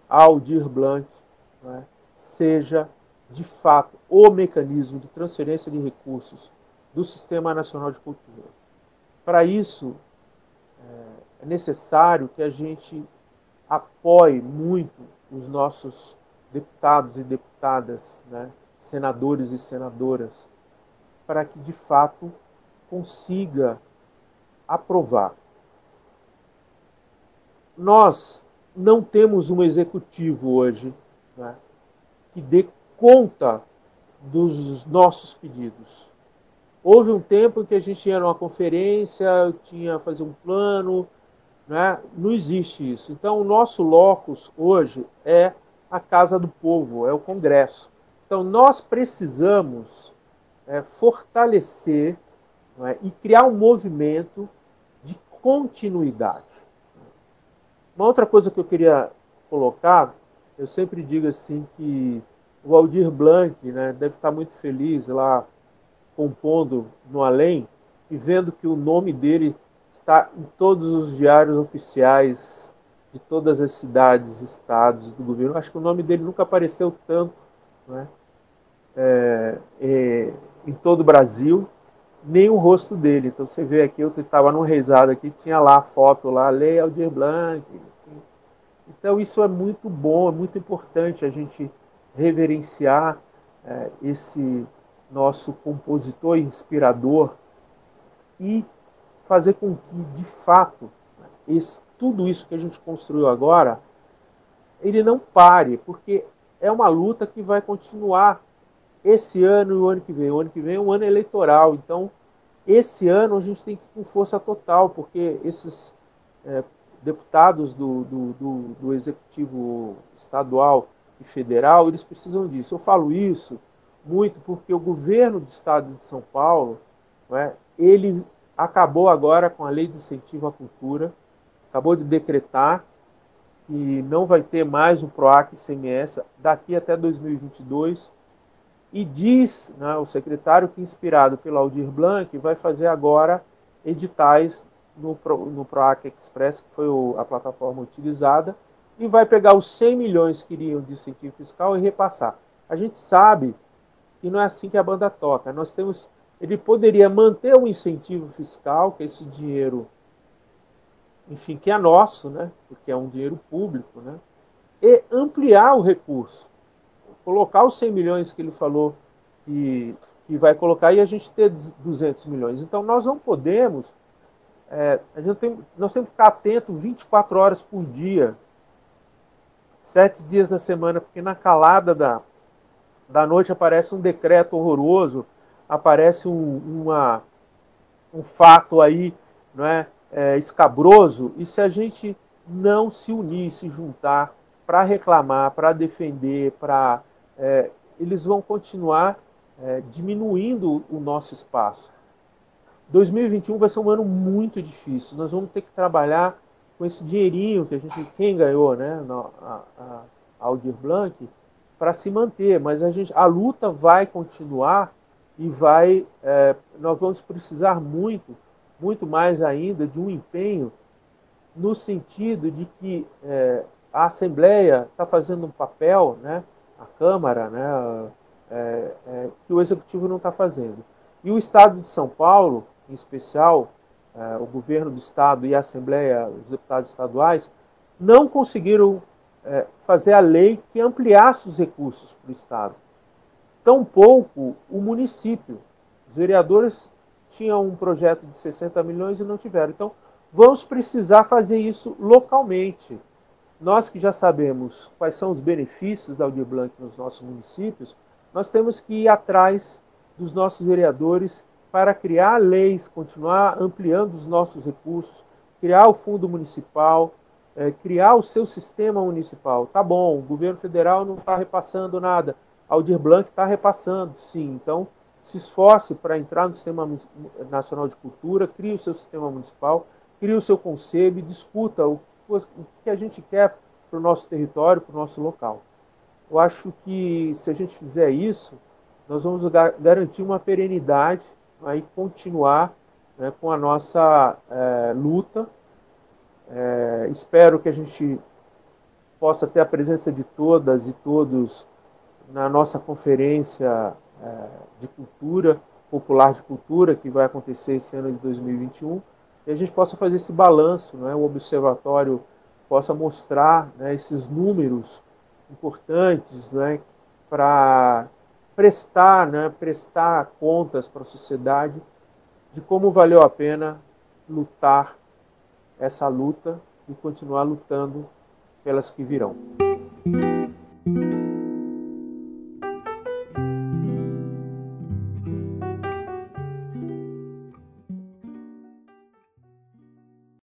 Aldir Blanc né, seja, de fato, o mecanismo de transferência de recursos do Sistema Nacional de Cultura. Para isso, é, é necessário que a gente apoie muito os nossos deputados e deputadas, né, senadores e senadoras, para que de fato consiga aprovar nós não temos um executivo hoje né, que dê conta dos nossos pedidos. Houve um tempo em que a gente ia numa conferência, tinha fazer um plano, né? não existe isso. Então, o nosso locus hoje é a Casa do Povo, é o Congresso. Então, nós precisamos é, fortalecer é, e criar um movimento de continuidade. Uma outra coisa que eu queria colocar, eu sempre digo assim que o Aldir Blanc né, deve estar muito feliz lá compondo no além e vendo que o nome dele está em todos os diários oficiais de todas as cidades, estados do governo. Acho que o nome dele nunca apareceu tanto né, é, é, em todo o Brasil, nem o rosto dele. Então você vê aqui, eu estava num reisado aqui, tinha lá a foto lá, Lei Aldir Blanc. Então isso é muito bom, é muito importante a gente reverenciar é, esse nosso compositor inspirador e fazer com que, de fato, esse, tudo isso que a gente construiu agora, ele não pare, porque é uma luta que vai continuar esse ano e o ano que vem. O ano que vem é um ano eleitoral, então esse ano a gente tem que ir com força total, porque esses é, deputados do, do, do, do, executivo estadual e federal, eles precisam disso. Eu falo isso muito porque o governo do estado de São Paulo, é, ele acabou agora com a lei de incentivo à cultura, acabou de decretar que não vai ter mais o PROAC ICMS daqui até 2022 e diz né, o secretário que, inspirado pelo Aldir Blanc, vai fazer agora editais no, no PROAC Express, que foi o, a plataforma utilizada, e vai pegar os 100 milhões que iriam de incentivo fiscal e repassar. A gente sabe que não é assim que a banda toca. Nós temos, ele poderia manter o incentivo fiscal, que esse dinheiro, enfim, que é nosso, né? Porque é um dinheiro público, né? E ampliar o recurso colocar os 100 milhões que ele falou que, que vai colocar e a gente ter 200 milhões. Então, nós não podemos, é, a gente tem, nós temos que ficar atento 24 horas por dia, sete dias da semana, porque na calada da, da noite aparece um decreto horroroso, aparece um, uma, um fato aí não é, é, escabroso, e se a gente não se unir, se juntar para reclamar, para defender, para é, eles vão continuar é, diminuindo o nosso espaço. 2021 vai ser um ano muito difícil. Nós vamos ter que trabalhar com esse dinheirinho que a gente quem ganhou, né, a, a, Aldir Blanc para se manter, mas a, gente, a luta vai continuar e vai, é, nós vamos precisar muito, muito mais ainda de um empenho no sentido de que é, a Assembleia está fazendo um papel, né, a Câmara, né, é, é, que o Executivo não está fazendo. E o Estado de São Paulo, em especial, é, o governo do Estado e a Assembleia, os deputados estaduais, não conseguiram é, fazer a lei que ampliasse os recursos para o Estado. Tampouco o município. Os vereadores tinham um projeto de 60 milhões e não tiveram. Então, vamos precisar fazer isso localmente. Nós que já sabemos quais são os benefícios da Aldir Blanc nos nossos municípios, nós temos que ir atrás dos nossos vereadores para criar leis, continuar ampliando os nossos recursos, criar o fundo municipal, é, criar o seu sistema municipal. Tá bom, o governo federal não está repassando nada, Aldir Blanc está repassando, sim. Então, se esforce para entrar no Sistema Nacional de Cultura, crie o seu sistema municipal, crie o seu conselho e discuta o o que a gente quer para o nosso território, para o nosso local. Eu acho que se a gente fizer isso, nós vamos garantir uma perenidade e continuar né, com a nossa é, luta. É, espero que a gente possa ter a presença de todas e todos na nossa conferência é, de cultura, popular de cultura, que vai acontecer esse ano de 2021 e a gente possa fazer esse balanço, né, o observatório possa mostrar né, esses números importantes né, para prestar, né, prestar contas para a sociedade de como valeu a pena lutar essa luta e continuar lutando pelas que virão.